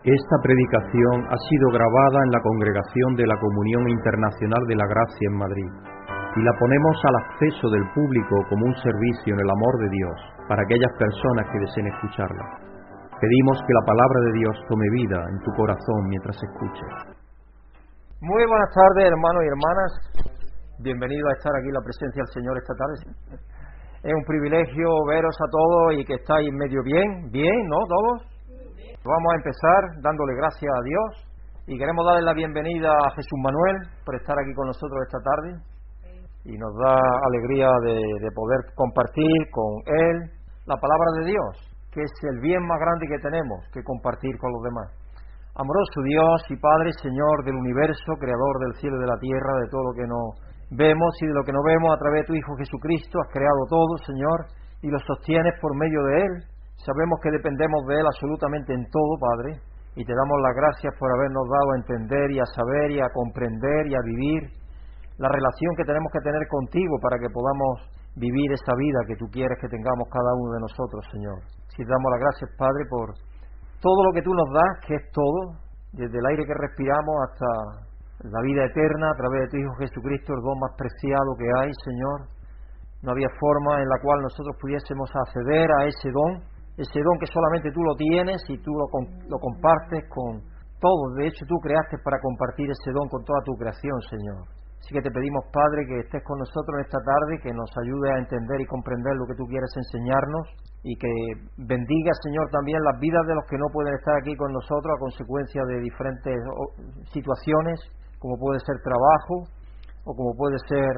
Esta predicación ha sido grabada en la congregación de la Comunión Internacional de la Gracia en Madrid y la ponemos al acceso del público como un servicio en el amor de Dios para aquellas personas que deseen escucharla. Pedimos que la palabra de Dios tome vida en tu corazón mientras escuches. Muy buenas tardes, hermanos y hermanas. Bienvenido a estar aquí en la presencia del Señor esta tarde. Es un privilegio veros a todos y que estáis medio bien, bien, ¿no? Todos. Vamos a empezar dándole gracias a Dios y queremos darle la bienvenida a Jesús Manuel por estar aquí con nosotros esta tarde y nos da alegría de, poder compartir con Él la palabra de Dios, que es el bien más grande que tenemos que compartir con los demás. Amoroso Dios y Padre, Señor del universo, Creador del cielo y de la tierra, de todo lo que nos vemos y de lo que no vemos a través de tu Hijo Jesucristo, has creado todo, Señor, y lo sostienes por medio de Él. Sabemos que dependemos de Él absolutamente en todo, Padre, y te damos las gracias por habernos dado a entender y a saber y a comprender y a vivir la relación que tenemos que tener contigo para que podamos vivir esa vida que tú quieres que tengamos cada uno de nosotros, Señor. Si te damos las gracias, Padre, por todo lo que tú nos das, que es todo, desde el aire que respiramos hasta la vida eterna a través de tu Hijo Jesucristo, el don más preciado que hay, Señor. No había forma en la cual nosotros pudiésemos acceder a ese don, ese don que solamente tú lo tienes y tú lo, lo compartes con todos. De hecho, tú creaste para compartir ese don con toda tu creación, Señor. Así que te pedimos, Padre, que estés con nosotros en esta tarde, que nos ayude a entender y comprender lo que tú quieres enseñarnos y que bendiga, Señor, también las vidas de los que no pueden estar aquí con nosotros a consecuencia de diferentes situaciones, como puede ser trabajo o como puede ser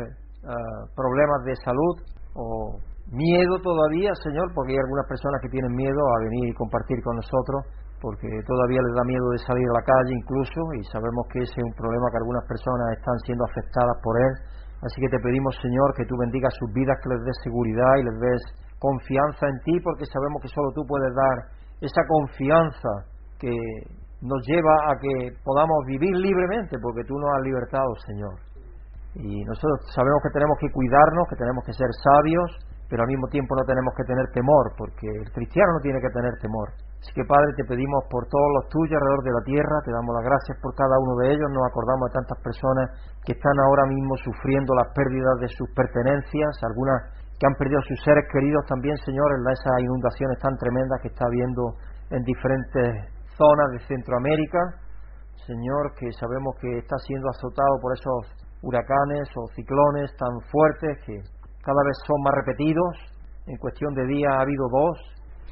ah, problemas de salud o miedo todavía, Señor, porque hay algunas personas que tienen miedo a venir y compartir con nosotros porque todavía les da miedo de salir a la calle incluso y sabemos que ese es un problema que algunas personas están siendo afectadas por él. Así que te pedimos, Señor, que tú bendigas sus vidas, que les des seguridad y les des confianza en ti, porque sabemos que solo tú puedes dar esa confianza que nos lleva a que podamos vivir libremente, porque tú nos has libertado, Señor. Y nosotros sabemos que tenemos que cuidarnos, que tenemos que ser sabios, pero al mismo tiempo no tenemos que tener temor, porque el cristiano no tiene que tener temor. Así que Padre, te pedimos por todos los tuyos alrededor de la tierra, te damos las gracias por cada uno de ellos, nos acordamos de tantas personas que están ahora mismo sufriendo las pérdidas de sus pertenencias, algunas que han perdido sus seres queridos también, Señor, en esas inundaciones tan tremendas que está habiendo en diferentes zonas de Centroamérica. Señor, que sabemos que está siendo azotado por esos huracanes o ciclones tan fuertes que cada vez son más repetidos. En cuestión de días ha habido dos,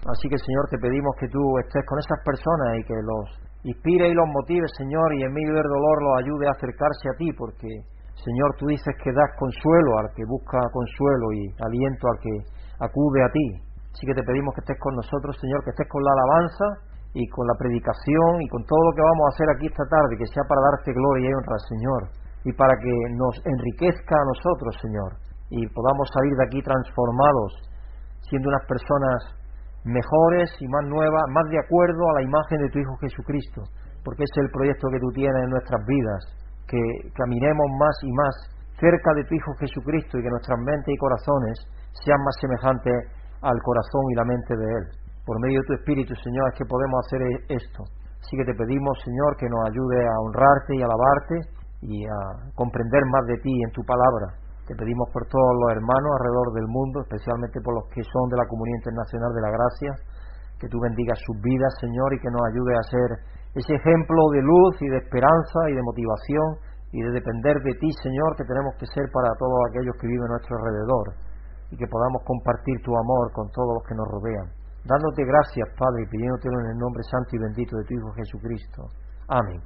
Así que, Señor, te pedimos que tú estés con esas personas y que los inspire y los motive, Señor, y en medio del dolor los ayude a acercarse a ti, porque, Señor, tú dices que das consuelo al que busca consuelo y aliento al que acude a ti. Así que te pedimos que estés con nosotros, Señor, que estés con la alabanza y con la predicación y con todo lo que vamos a hacer aquí esta tarde, que sea para darte gloria y honra, Señor, y para que nos enriquezca a nosotros, Señor, y podamos salir de aquí transformados, siendo unas personas mejores y más nuevas, más de acuerdo a la imagen de tu Hijo Jesucristo, porque es el proyecto que tú tienes en nuestras vidas, que caminemos más y más cerca de tu Hijo Jesucristo y que nuestras mentes y corazones sean más semejantes al corazón y la mente de Él. Por medio de tu Espíritu, Señor, es que podemos hacer esto. Así que te pedimos, Señor, que nos ayude a honrarte y alabarte y a comprender más de ti en tu palabra te pedimos por todos los hermanos alrededor del mundo, especialmente por los que son de la Comunidad Internacional de la Gracia, que tú bendigas sus vidas, Señor, y que nos ayude a ser ese ejemplo de luz y de esperanza y de motivación y de depender de ti, Señor, que tenemos que ser para todos aquellos que viven a nuestro alrededor y que podamos compartir tu amor con todos los que nos rodean. Dándote gracias, Padre, y pidiéndotelo en el nombre santo y bendito de tu Hijo Jesucristo. Amén.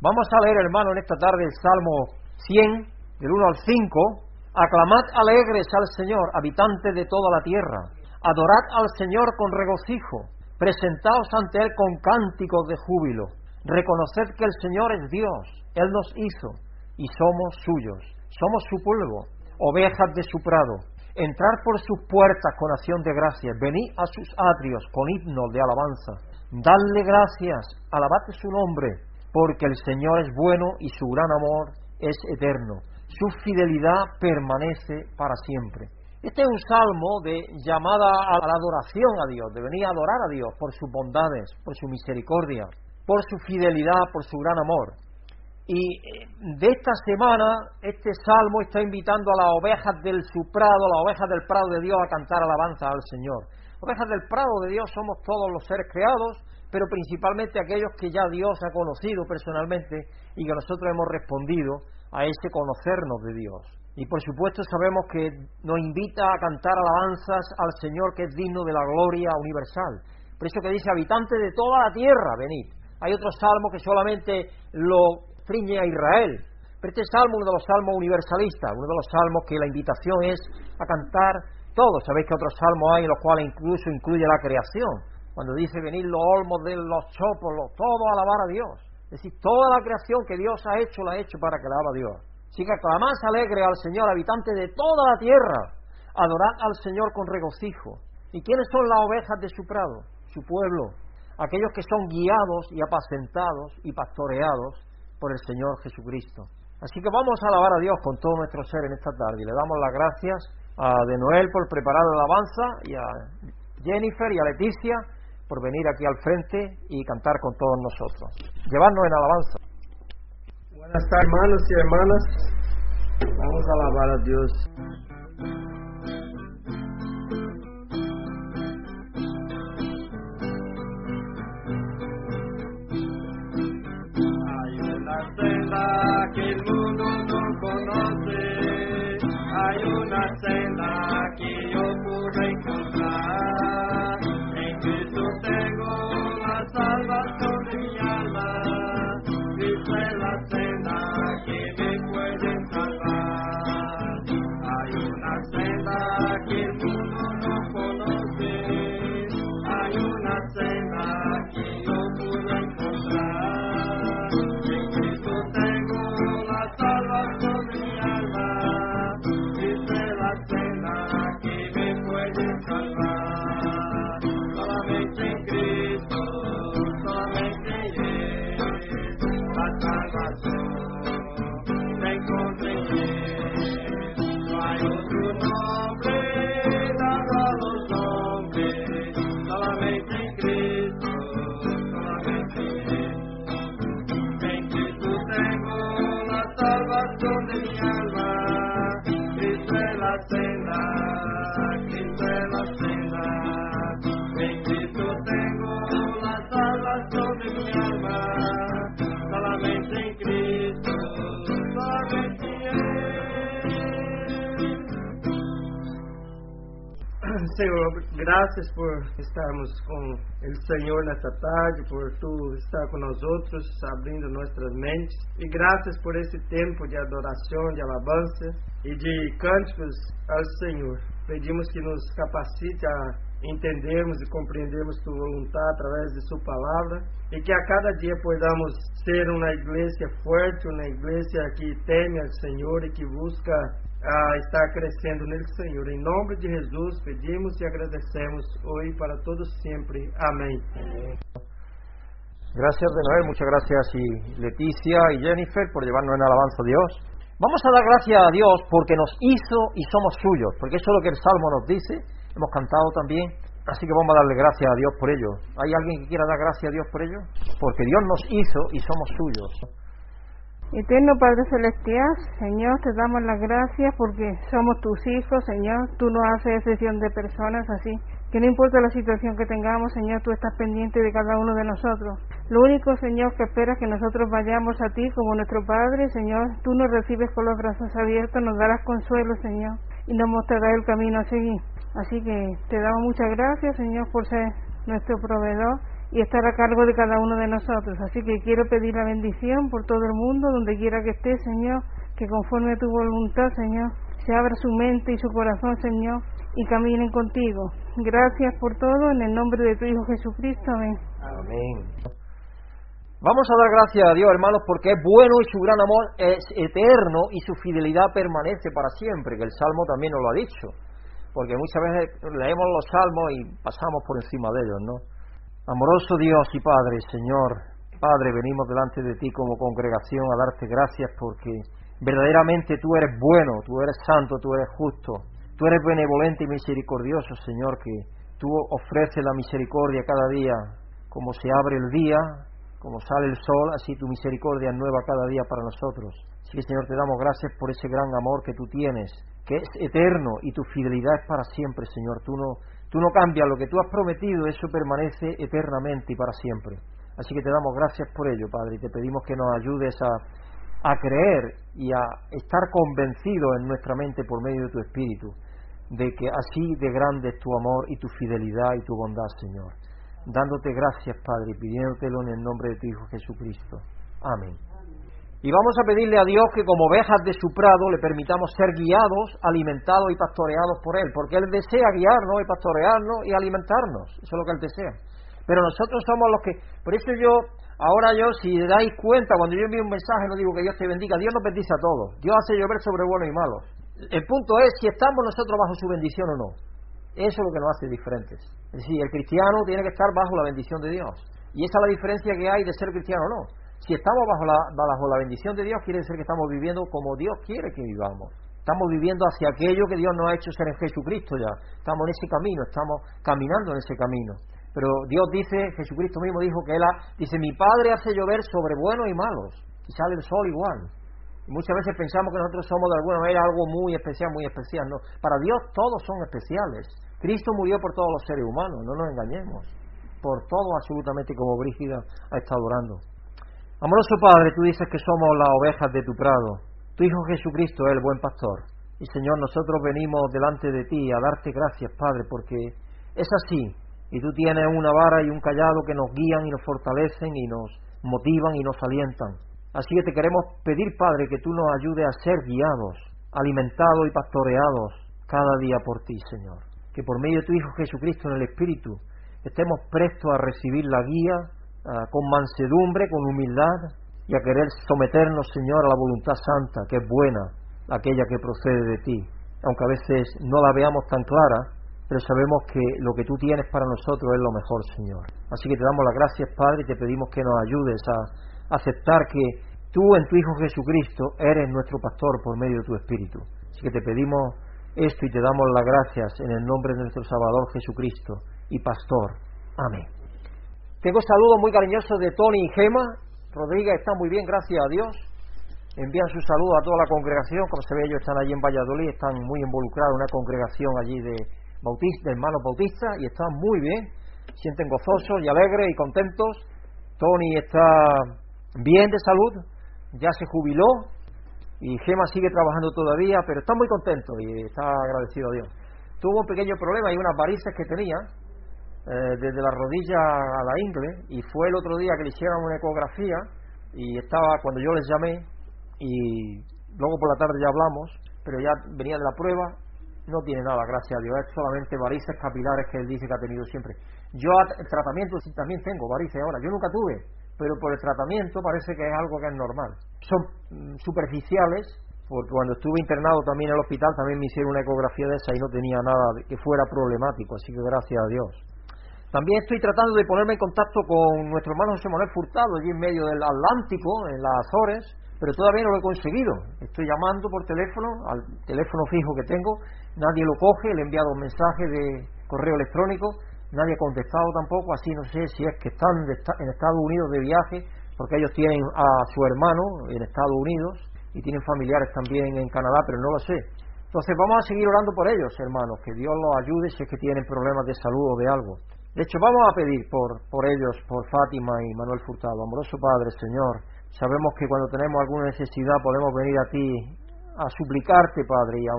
Vamos a leer, hermano, en esta tarde el Salmo 100, del 1 al 5, aclamad alegres al Señor, habitantes de toda la tierra, adorad al Señor con regocijo, presentaos ante Él con cánticos de júbilo, reconoced que el Señor es Dios, Él nos hizo y somos suyos, somos su pueblo, ovejas de su prado. Entrar por sus puertas con acción de gracias, venid a sus atrios con himnos de alabanza, dadle gracias, alabad su nombre, porque el Señor es bueno y su gran amor es eterno su fidelidad permanece para siempre. Este es un salmo de llamada a la adoración a Dios, de venir a adorar a Dios por sus bondades, por su misericordia. por su fidelidad, por su gran amor. Y eh, de esta semana, este salmo está invitando a las ovejas del su prado, las ovejas del prado de Dios, a cantar alabanza al Señor. Ovejas del prado de Dios somos todos los seres creados, pero principalmente aquellos que ya Dios ha conocido personalmente y que nosotros hemos respondido a ese conocernos de Dios. Y por supuesto sabemos que nos invita a cantar alabanzas al Señor que es digno de la gloria universal. Por eso que dice, habitante de toda la tierra, venid. Hay otro salmo que solamente lo friñe a Israel. Pero este salmo es uno de los salmos universalistas, uno de los salmos que la invitación es a cantar todos. Sabéis que otros salmos hay en los cuales incluso incluye la creación. Cuando dice venir los olmos de los chopos, todo a alabar a Dios. Es decir, toda la creación que Dios ha hecho, la ha hecho para que la a Dios. Así que aclamás alegre al Señor, habitante de toda la tierra. Adorad al Señor con regocijo. ¿Y quiénes son las ovejas de su prado? Su pueblo. Aquellos que son guiados y apacentados y pastoreados por el Señor Jesucristo. Así que vamos a alabar a Dios con todo nuestro ser en esta tarde. Le damos las gracias a De Noel por preparar la alabanza y a Jennifer y a Leticia por venir aquí al frente y cantar con todos nosotros. Llevarnos en alabanza. Buenas tardes, hermanos y hermanas. Vamos a alabar a Dios. Hay una senda que el mundo no conoce. Hay una senda de mi alma. Cristo es la senda, Cristo es la senda. En Cristo tengo la salvación de mi alma. Solamente en Cristo, solamente en Él. Senhor, graças por estarmos com o Senhor nessa tarde, por Tu estar com nós outros, abrindo nossas mentes. E graças por esse tempo de adoração, de alabança e de cânticos ao Senhor. Pedimos que nos capacite a entendermos e compreendermos Tua vontade através de Sua palavra e que a cada dia podamos ser uma igreja forte, uma igreja que teme ao Senhor e que busca a estar crescendo nele, Senhor. Em nome de Jesus, pedimos e agradecemos e para todos sempre. Amém. Gracias de Noel, muchas gracias y Leticia y Jennifer por llevarnos en alabanza a Dios. Vamos a dar gracias a Dios porque nos hizo y somos suyos, porque eso es lo que el Salmo nos dice, hemos cantado también, así que vamos a darle gracias a Dios por ello. ¿Hay alguien que quiera dar gracias a Dios por ello? Porque Dios nos hizo y somos suyos. Eterno Padre Celestial, Señor, te damos las gracias porque somos tus hijos, Señor. Tú no haces excepción de personas así. Que no importa la situación que tengamos, Señor, tú estás pendiente de cada uno de nosotros. Lo único, Señor, que esperas que nosotros vayamos a ti como nuestro Padre, Señor. Tú nos recibes con los brazos abiertos, nos darás consuelo, Señor, y nos mostrarás el camino a seguir. Así que te damos muchas gracias, Señor, por ser nuestro proveedor y estar a cargo de cada uno de nosotros. Así que quiero pedir la bendición por todo el mundo, donde quiera que esté, Señor, que conforme a tu voluntad, Señor, se abra su mente y su corazón, Señor, y caminen contigo. Gracias por todo, en el nombre de tu Hijo Jesucristo. Amén. Amén. Vamos a dar gracias a Dios, hermanos, porque es bueno y su gran amor es eterno y su fidelidad permanece para siempre, que el Salmo también nos lo ha dicho. Porque muchas veces leemos los salmos y pasamos por encima de ellos, ¿no? Amoroso Dios y Padre, Señor, Padre, venimos delante de ti como congregación a darte gracias porque verdaderamente tú eres bueno, tú eres santo, tú eres justo, tú eres benevolente y misericordioso, Señor, que tú ofreces la misericordia cada día, como se abre el día, como sale el sol, así tu misericordia es nueva cada día para nosotros. Así que Señor, te damos gracias por ese gran amor que tú tienes, que es eterno y tu fidelidad es para siempre, Señor. Tú no, tú no cambias, lo que tú has prometido, eso permanece eternamente y para siempre. Así que te damos gracias por ello, Padre, y te pedimos que nos ayudes a, creer y a estar convencidos en nuestra mente por medio de tu Espíritu de que así de grande es tu amor y tu fidelidad y tu bondad, Señor. Dándote gracias, Padre, y pidiéndotelo en el nombre de tu Hijo Jesucristo. Amén. Y vamos a pedirle a Dios que como ovejas de su prado le permitamos ser guiados, alimentados y pastoreados por Él, porque Él desea guiarnos y pastorearnos y alimentarnos, eso es lo que Él desea. Pero nosotros somos los que, por eso yo, ahora yo, si dais cuenta, cuando yo envío un mensaje no digo que Dios te bendiga, Dios nos bendice a todos, Dios hace llover sobre buenos y malos. El punto es si estamos nosotros bajo su bendición o no. Eso es lo que nos hace diferentes. Es decir, el cristiano tiene que estar bajo la bendición de Dios. Y esa es la diferencia que hay de ser cristiano o no. Si estamos bajo la, bajo la bendición de Dios, quiere decir que estamos viviendo como Dios quiere que vivamos. Estamos viviendo hacia aquello que Dios nos ha hecho ser en Jesucristo ya. Estamos en ese camino, estamos caminando en ese camino. Pero Dios dice, Jesucristo mismo dijo que Él dice, mi Padre hace llover sobre buenos y malos. Y sale el sol igual. Muchas veces pensamos que nosotros somos de alguna manera algo muy especial, muy especial. No, para Dios todos son especiales. Cristo murió por todos los seres humanos, no nos engañemos. Por todo absolutamente como Brígida ha estado orando. Amoroso Padre, tú dices que somos las ovejas de tu prado. Tu Hijo Jesucristo es el buen pastor. Y Señor, nosotros venimos delante de ti a darte gracias, Padre, porque es así. Y tú tienes una vara y un callado que nos guían y nos fortalecen y nos motivan y nos alientan. Así que te queremos pedir, Padre, que tú nos ayudes a ser guiados, alimentados y pastoreados cada día por ti, Señor. Que por medio de tu Hijo Jesucristo en el Espíritu estemos prestos a recibir la guía ah, con mansedumbre, con humildad y a querer someternos, Señor, a la voluntad santa, que es buena, aquella que procede de ti. Aunque a veces no la veamos tan clara, pero sabemos que lo que tú tienes para nosotros es lo mejor, Señor. Así que te damos las gracias, Padre, y te pedimos que nos ayudes a aceptar que tú en tu Hijo Jesucristo eres nuestro pastor por medio de tu Espíritu. Así que te pedimos esto y te damos las gracias en el nombre de nuestro Salvador Jesucristo y Pastor. Amén. Tengo saludos muy cariñosos de Tony y Gema. Rodríguez está muy bien, gracias a Dios. Envían sus saludos a toda la congregación. Como se ve, ellos están allí en Valladolid, están muy involucrados en una congregación allí de, bautista, de hermanos bautistas y están muy bien. Sienten gozosos y alegres y contentos. Tony está bien de salud, ya se jubiló y Gema sigue trabajando todavía, pero está muy contento y está agradecido a Dios. Tuvo un pequeño problema y unas varices que tenía eh, desde la rodilla a la ingle y fue el otro día que le hicieron una ecografía y estaba cuando yo les llamé y luego por la tarde ya hablamos, pero ya venía de la prueba, no tiene nada, gracias a Dios, es solamente varices capilares que él dice que ha tenido siempre. Yo el tratamiento también tengo varices ahora, yo nunca tuve, pero por el tratamiento parece que es algo que es normal. Son mm, superficiales, porque cuando estuve internado también en el hospital también me hicieron una ecografía de esa y no tenía nada que fuera problemático, así que gracias a Dios. También estoy tratando de ponerme en contacto con nuestro hermano José Manuel Furtado, allí en medio del Atlántico, en las Azores, pero todavía no lo he conseguido. Estoy llamando por teléfono, al teléfono fijo que tengo, nadie lo coge, le he enviado un mensaje de correo electrónico, nadie ha contestado tampoco, así no sé si es que están en Estados Unidos de viaje, porque ellos tienen a su hermano en Estados Unidos y tienen familiares también en Canadá, pero no lo sé. Entonces vamos a seguir orando por ellos, hermanos, que Dios los ayude si es que tienen problemas de salud o de algo. De hecho, vamos a pedir por, por ellos, por Fátima y Manuel Furtado. Amoroso Padre, Señor, sabemos que cuando tenemos alguna necesidad podemos venir a ti a suplicarte, Padre, y a,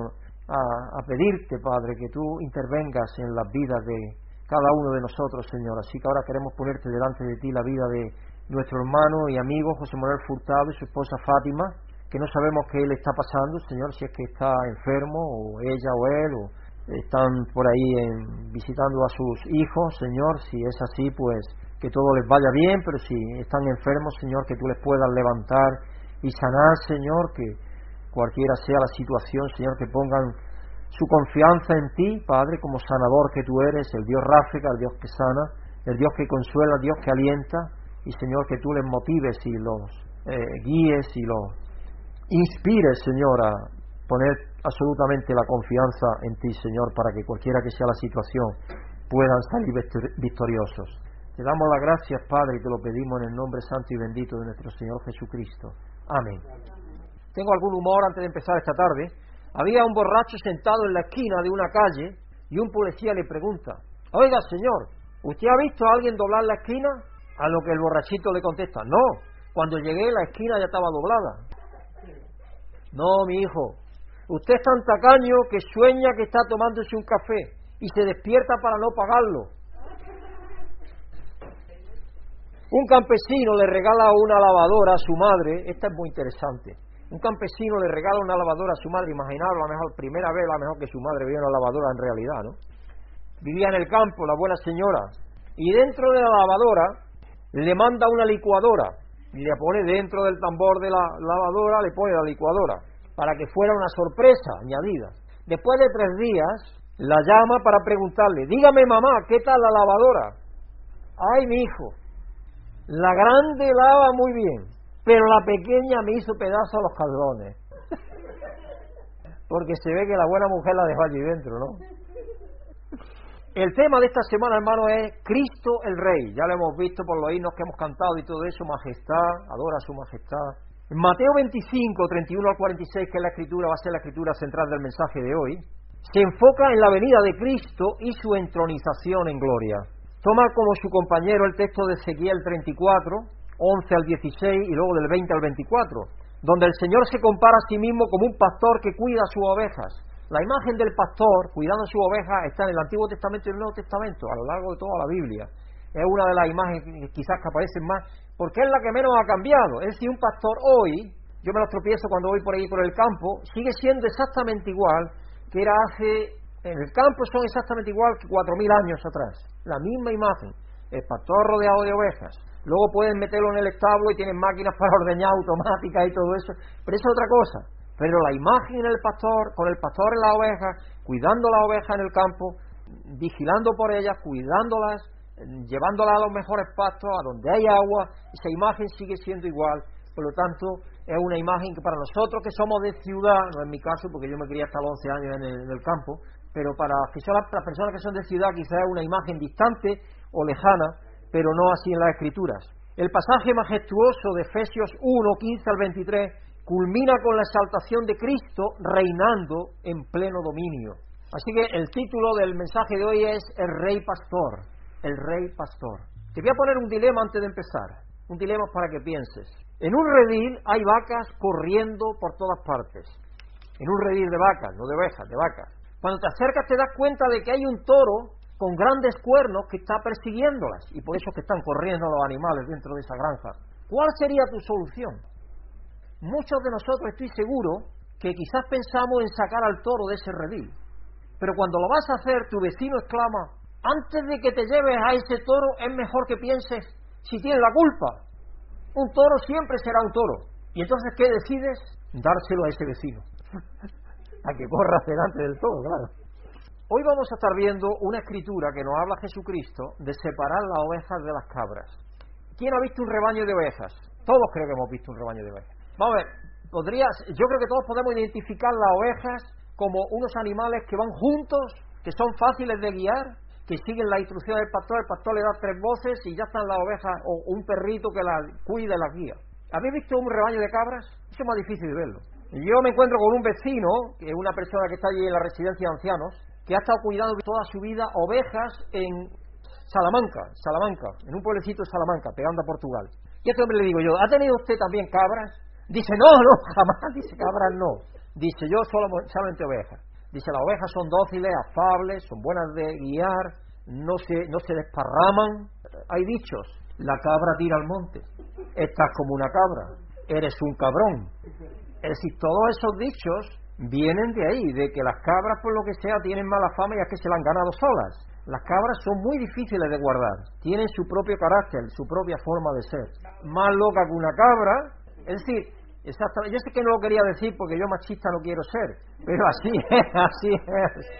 a pedirte, Padre, que tú intervengas en las vidas de, cada uno de nosotros, Señor. Así que ahora queremos ponerte delante de ti la vida de nuestro hermano y amigo José Manuel Furtado y su esposa Fátima, que no sabemos qué le está pasando, Señor, si es que está enfermo, o ella o él, o están por ahí visitando a sus hijos, Señor, si es así, pues que todo les vaya bien, pero si están enfermos, Señor, que tú les puedas levantar y sanar, Señor, que cualquiera sea la situación, Señor, que pongan su confianza en ti, Padre, como sanador que tú eres, el Dios Ráfica, el Dios que sana, el Dios que consuela, el Dios que alienta, y Señor, que tú les motives y los eh, guíes y los inspires, Señor, a poner absolutamente la confianza en ti, Señor, para que cualquiera que sea la situación puedan salir victoriosos. Te damos las gracias, Padre, y te lo pedimos en el nombre santo y bendito de nuestro Señor Jesucristo. Amén. Tengo algún humor antes de empezar esta tarde. Había un borracho sentado en la esquina de una calle y un policía le pregunta, oiga señor, ¿usted ha visto a alguien doblar la esquina? A lo que el borrachito le contesta, no, cuando llegué la esquina ya estaba doblada. No, mi hijo, usted es tan tacaño que sueña que está tomándose un café y se despierta para no pagarlo. Un campesino le regala una lavadora a su madre, esta es muy interesante. Un campesino le regala una lavadora a su madre, imaginaos la mejor, primera vez la mejor que su madre vio una lavadora en realidad, ¿no? Vivía en el campo, la buena señora, y dentro de la lavadora le manda una licuadora, y le pone dentro del tambor de la lavadora, le pone la licuadora, para que fuera una sorpresa añadida. Después de tres días, la llama para preguntarle, dígame mamá, ¿qué tal la lavadora? Ay, mi hijo, la grande lava muy bien, pero la pequeña me hizo pedazo a los caldones. Porque se ve que la buena mujer la dejó allí dentro, ¿no? El tema de esta semana, hermano, es Cristo el Rey. Ya lo hemos visto por los himnos que hemos cantado y todo eso, majestad, adora a su majestad. Mateo 25, 31 al 46, que es la escritura, va a ser la escritura central del mensaje de hoy, se enfoca en la venida de Cristo y su entronización en gloria. Toma como su compañero el texto de Ezequiel 34, 11 al 16 y luego del 20 al 24, donde el Señor se compara a sí mismo como un pastor que cuida sus ovejas. La imagen del pastor cuidando sus ovejas está en el Antiguo Testamento y el Nuevo Testamento, a lo largo de toda la Biblia. Es una de las imágenes quizás que aparecen más, porque es la que menos ha cambiado. Es decir, un pastor hoy, yo me lo tropiezo cuando voy por ahí por el campo, sigue siendo exactamente igual que era hace en el campo son exactamente igual que cuatro mil años atrás. La misma imagen. El pastor rodeado de ovejas. Luego pueden meterlo en el establo y tienen máquinas para ordeñar automáticas y todo eso. Pero eso es otra cosa. Pero la imagen en el pastor, con el pastor en la oveja, cuidando la oveja en el campo, vigilando por ellas, cuidándolas, llevándolas a los mejores pastos, a donde hay agua, esa imagen sigue siendo igual. Por lo tanto, es una imagen que para nosotros que somos de ciudad, no es mi caso porque yo me crié hasta los 11 años en el campo, pero para las personas que son de ciudad quizás es una imagen distante o lejana, pero no así en las escrituras. El pasaje majestuoso de Efesios 1, 15 al 23 culmina con la exaltación de Cristo reinando en pleno dominio. Así que el título del mensaje de hoy es El Rey Pastor, el Rey Pastor. Te voy a poner un dilema antes de empezar, un dilema para que pienses. En un redil hay vacas corriendo por todas partes. En un redil de vacas, no de ovejas, de vacas. Cuando te acercas te das cuenta de que hay un toro con grandes cuernos que está persiguiéndolas y por eso que están corriendo los animales dentro de esa granja. ¿Cuál sería tu solución? Muchos de nosotros estoy seguro que quizás pensamos en sacar al toro de ese redil, pero cuando lo vas a hacer tu vecino exclama, antes de que te lleves a ese toro es mejor que pienses si tiene la culpa. Un toro siempre será un toro. Y entonces, ¿qué decides? Dárselo a ese vecino. a que corra delante del todo, claro. Hoy vamos a estar viendo una escritura que nos habla Jesucristo de separar las ovejas de las cabras. ¿Quién ha visto un rebaño de ovejas? Todos creo que hemos visto un rebaño de ovejas. Vamos a ver, podrías, yo creo que todos podemos identificar las ovejas como unos animales que van juntos, que son fáciles de guiar, que siguen la instrucción del pastor, el pastor le da tres voces y ya están las ovejas o un perrito que las cuida y las guía. ¿Habéis visto un rebaño de cabras? Eso es más difícil de verlo. Yo me encuentro con un vecino, que es una persona que está allí en la residencia de ancianos, que ha estado cuidando toda su vida ovejas en Salamanca, Salamanca, en un pueblecito de Salamanca, pegando a Portugal. Y a este hombre le digo yo, ¿ha tenido usted también cabras? Dice, no, no, jamás, dice cabras no. Dice, yo solo, solamente ovejas. Dice, las ovejas son dóciles, afables, son buenas de guiar, no se, no se desparraman. Hay dichos, la cabra tira al monte, estás como una cabra, eres un cabrón. Es decir, todos esos dichos vienen de ahí, de que las cabras, por lo que sea, tienen mala fama y es que se la han ganado solas. Las cabras son muy difíciles de guardar, tienen su propio carácter, su propia forma de ser. Más loca que una cabra, es decir, exactamente, yo sé que no lo quería decir porque yo machista no quiero ser, pero así es, así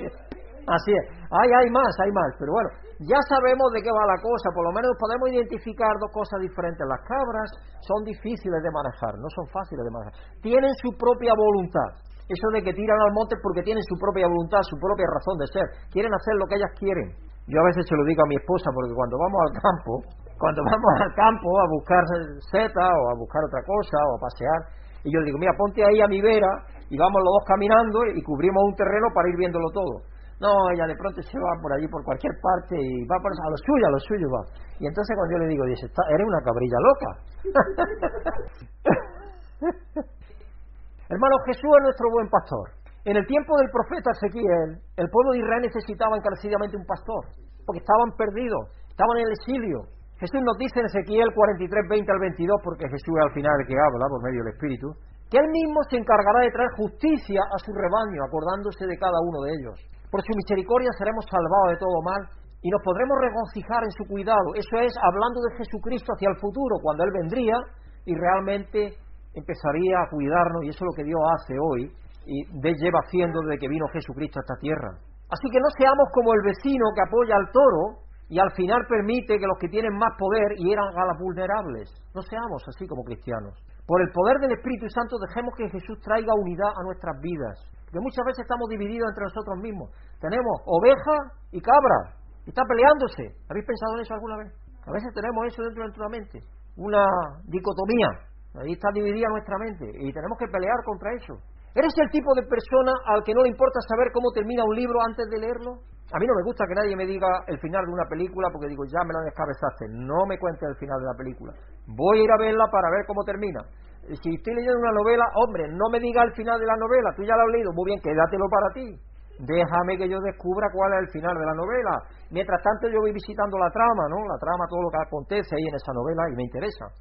es. Así es. Hay, hay más, hay más. Pero bueno, ya sabemos de qué va la cosa. Por lo menos podemos identificar dos cosas diferentes. Las cabras son difíciles de manejar, no son fáciles de manejar. Tienen su propia voluntad. Eso de que tiran al monte porque tienen su propia voluntad, su propia razón de ser. Quieren hacer lo que ellas quieren. Yo a veces se lo digo a mi esposa porque cuando vamos al campo, cuando vamos al campo a buscar seta o a buscar otra cosa o a pasear, y yo le digo, mira, ponte ahí a mi vera y vamos los dos caminando y cubrimos un terreno para ir viéndolo todo. No, ella de pronto se va por allí, por cualquier parte y va por, a lo suyo, a lo suyo va. Y entonces cuando yo le digo, dice, eres una cabrilla loca. Hermano, Jesús es nuestro buen pastor. En el tiempo del profeta Ezequiel, el pueblo de Israel necesitaba encarecidamente un pastor, porque estaban perdidos, estaban en el exilio. Jesús nos dice en Ezequiel 43, 20 al 22, porque Jesús es al final el que habla por medio del Espíritu, que él mismo se encargará de traer justicia a su rebaño, acordándose de cada uno de ellos. Por su misericordia seremos salvados de todo mal y nos podremos regocijar en su cuidado. Eso es hablando de Jesucristo hacia el futuro, cuando Él vendría y realmente empezaría a cuidarnos, y eso es lo que Dios hace hoy, y lleva haciendo desde que vino Jesucristo a esta tierra. Así que no seamos como el vecino que apoya al toro y al final permite que los que tienen más poder hieran a las vulnerables. No seamos así como cristianos. Por el poder del Espíritu Santo dejemos que Jesús traiga unidad a nuestras vidas. Porque muchas veces estamos divididos entre nosotros mismos. Tenemos oveja y cabra. Y está peleándose. ¿Habéis pensado en eso alguna vez? A veces tenemos eso dentro de nuestra mente. Una dicotomía. Ahí está dividida nuestra mente. Y tenemos que pelear contra eso. ¿Eres el tipo de persona al que no le importa saber cómo termina un libro antes de leerlo? A mí no me gusta que nadie me diga el final de una película porque digo, ya me lo descabezaste, no me cuentes el final de la película. Voy a ir a verla para ver cómo termina. Si estoy leyendo una novela, hombre, no me diga el final de la novela, tú ya lo has leído, muy bien, quédatelo para ti. Déjame que yo descubra cuál es el final de la novela. Mientras tanto yo voy visitando la trama, ¿no? La trama, todo lo que acontece ahí en esa novela y me interesa.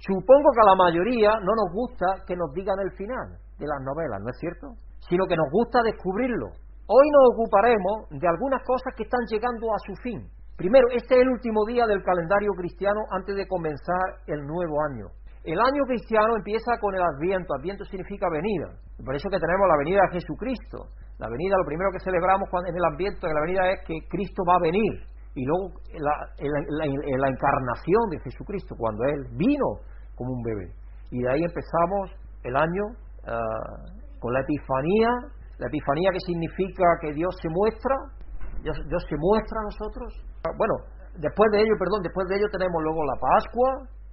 Supongo que a la mayoría no nos gusta que nos digan el final de las novelas, ¿no es cierto? Sino que nos gusta descubrirlo. Hoy nos ocuparemos de algunas cosas que están llegando a su fin. Primero, este es el último día del calendario cristiano antes de comenzar el nuevo año. El año cristiano empieza con el Adviento. Adviento significa venida. Por eso que tenemos la venida de Jesucristo. La venida, lo primero que celebramos en el Adviento la venida es que Cristo va a venir. Y luego la, encarnación de Jesucristo, cuando Él vino como un bebé. Y de ahí empezamos el año ah, con la Epifanía, la epifanía que significa que Dios se muestra, Dios, se muestra a nosotros. Bueno, después de ello, perdón, después de ello tenemos luego la Pascua,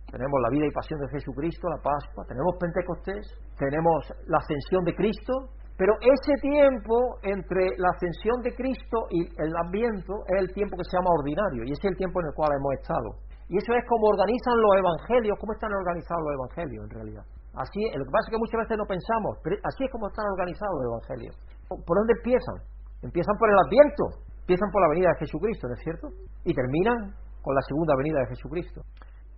tenemos la vida y pasión de Jesucristo, la Pascua, tenemos Pentecostés, tenemos la ascensión de Cristo, pero ese tiempo entre la ascensión de Cristo y el Adviento es el tiempo que se llama ordinario y ese es el tiempo en el cual hemos estado. Y eso es como organizan los evangelios, cómo están organizados los evangelios en realidad. Así, lo que pasa es que muchas veces no pensamos, pero así es como están organizados los evangelios. ¿Por dónde empiezan? Empiezan por el Adviento, empiezan por la venida de Jesucristo, ¿no es cierto? Y terminan con la segunda venida de Jesucristo.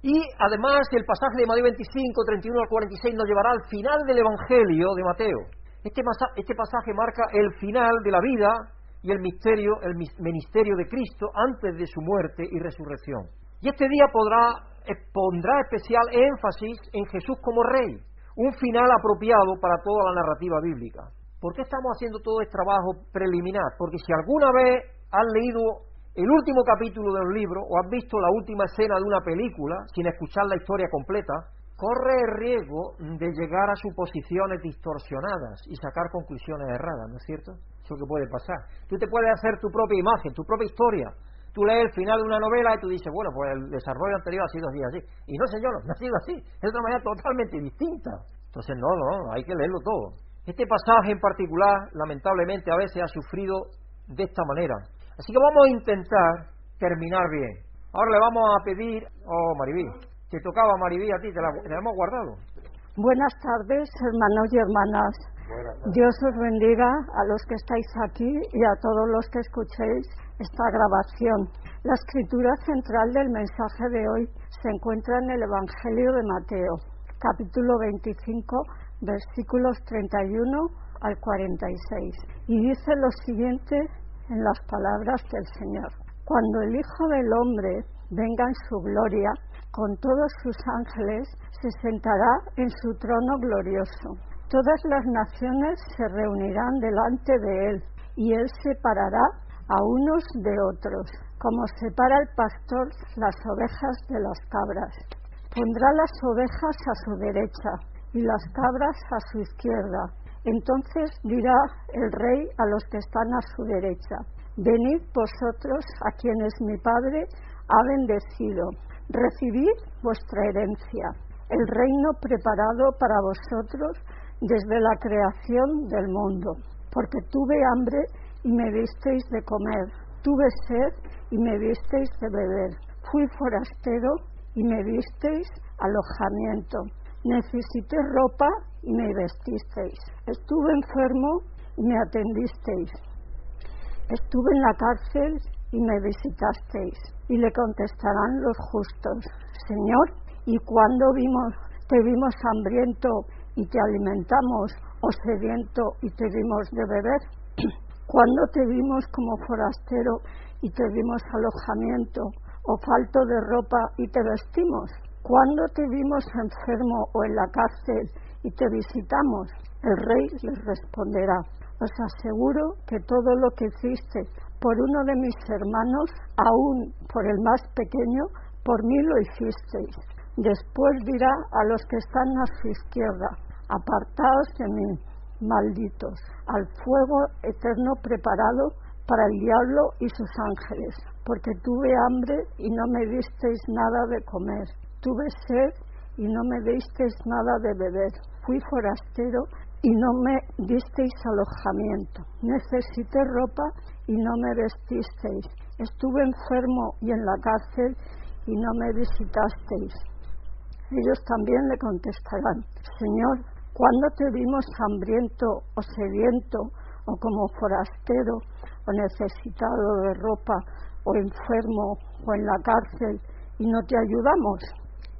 Y además el pasaje de Mateo 25, 31 al 46 nos llevará al final del Evangelio de Mateo. Este, este pasaje marca el final de la vida y el misterio, el ministerio de Cristo antes de su muerte y resurrección. Y este día podrá pondrá especial énfasis en Jesús como rey, un final apropiado para toda la narrativa bíblica. ¿Por qué estamos haciendo todo este trabajo preliminar? Porque si alguna vez has leído el último capítulo de un libro o has visto la última escena de una película sin escuchar la historia completa, corre el riesgo de llegar a suposiciones distorsionadas y sacar conclusiones erradas, ¿no es cierto? Eso que puede pasar. Tú te puedes hacer tu propia imagen, tu propia historia, tú lees el final de una novela y tú dices, bueno, pues el desarrollo anterior ha sido así, así. Y no, señor, no ha sido así, es de otra manera totalmente distinta. Entonces, no, no, hay que leerlo todo. Este pasaje en particular, lamentablemente, a veces ha sufrido de esta manera. Así que vamos a intentar terminar bien. Ahora le vamos a pedir, oh Maribí, te tocaba Maribí a ti, te la, te la hemos guardado. Buenas tardes, hermanos y hermanas. Dios os bendiga a los que estáis aquí y a todos los que escuchéis esta grabación. La escritura central del mensaje de hoy se encuentra en el Evangelio de Mateo, capítulo 25, versículos 31 al 46. Y dice lo siguiente en las palabras del Señor. Cuando el Hijo del Hombre venga en su gloria, con todos sus ángeles, se sentará en su trono glorioso Todas las naciones se reunirán delante de él y él separará a unos de otros, como separa el pastor las ovejas de las cabras. Pondrá las ovejas a su derecha y las cabras a su izquierda. Entonces dirá el rey a los que están a su derecha, Venid vosotros a quienes mi Padre ha bendecido, recibid vuestra herencia, el reino preparado para vosotros desde la creación del mundo, porque tuve hambre y me disteis de comer, tuve sed y me disteis de beber, fui forastero y me disteis alojamiento, necesité ropa y me vestisteis, estuve enfermo y me atendisteis, estuve en la cárcel y me visitasteis. Y le contestarán los justos, Señor, ¿y cuándo vimos, te vimos hambriento y te alimentamos, o sediento y te dimos de beber? ¿Cuándo te vimos como forastero y te dimos alojamiento, o falto de ropa y te vestimos? ¿Cuándo te vimos enfermo o en la cárcel y te visitamos? El rey les responderá, os aseguro que todo lo que hiciste por uno de mis hermanos, aún por el más pequeño, por mí lo hicisteis. Después dirá a los que están a su izquierda, apartaos de mí, malditos, al fuego eterno preparado para el diablo y sus ángeles, porque tuve hambre y no me disteis nada de comer, tuve sed y no me disteis nada de beber, fui forastero y no me disteis alojamiento, necesité ropa y no me vestisteis, estuve enfermo y en la cárcel y no me visitasteis. Ellos también le contestarán, Señor, ¿cuándo te vimos hambriento o sediento o como forastero o necesitado de ropa o enfermo o en la cárcel y no te ayudamos?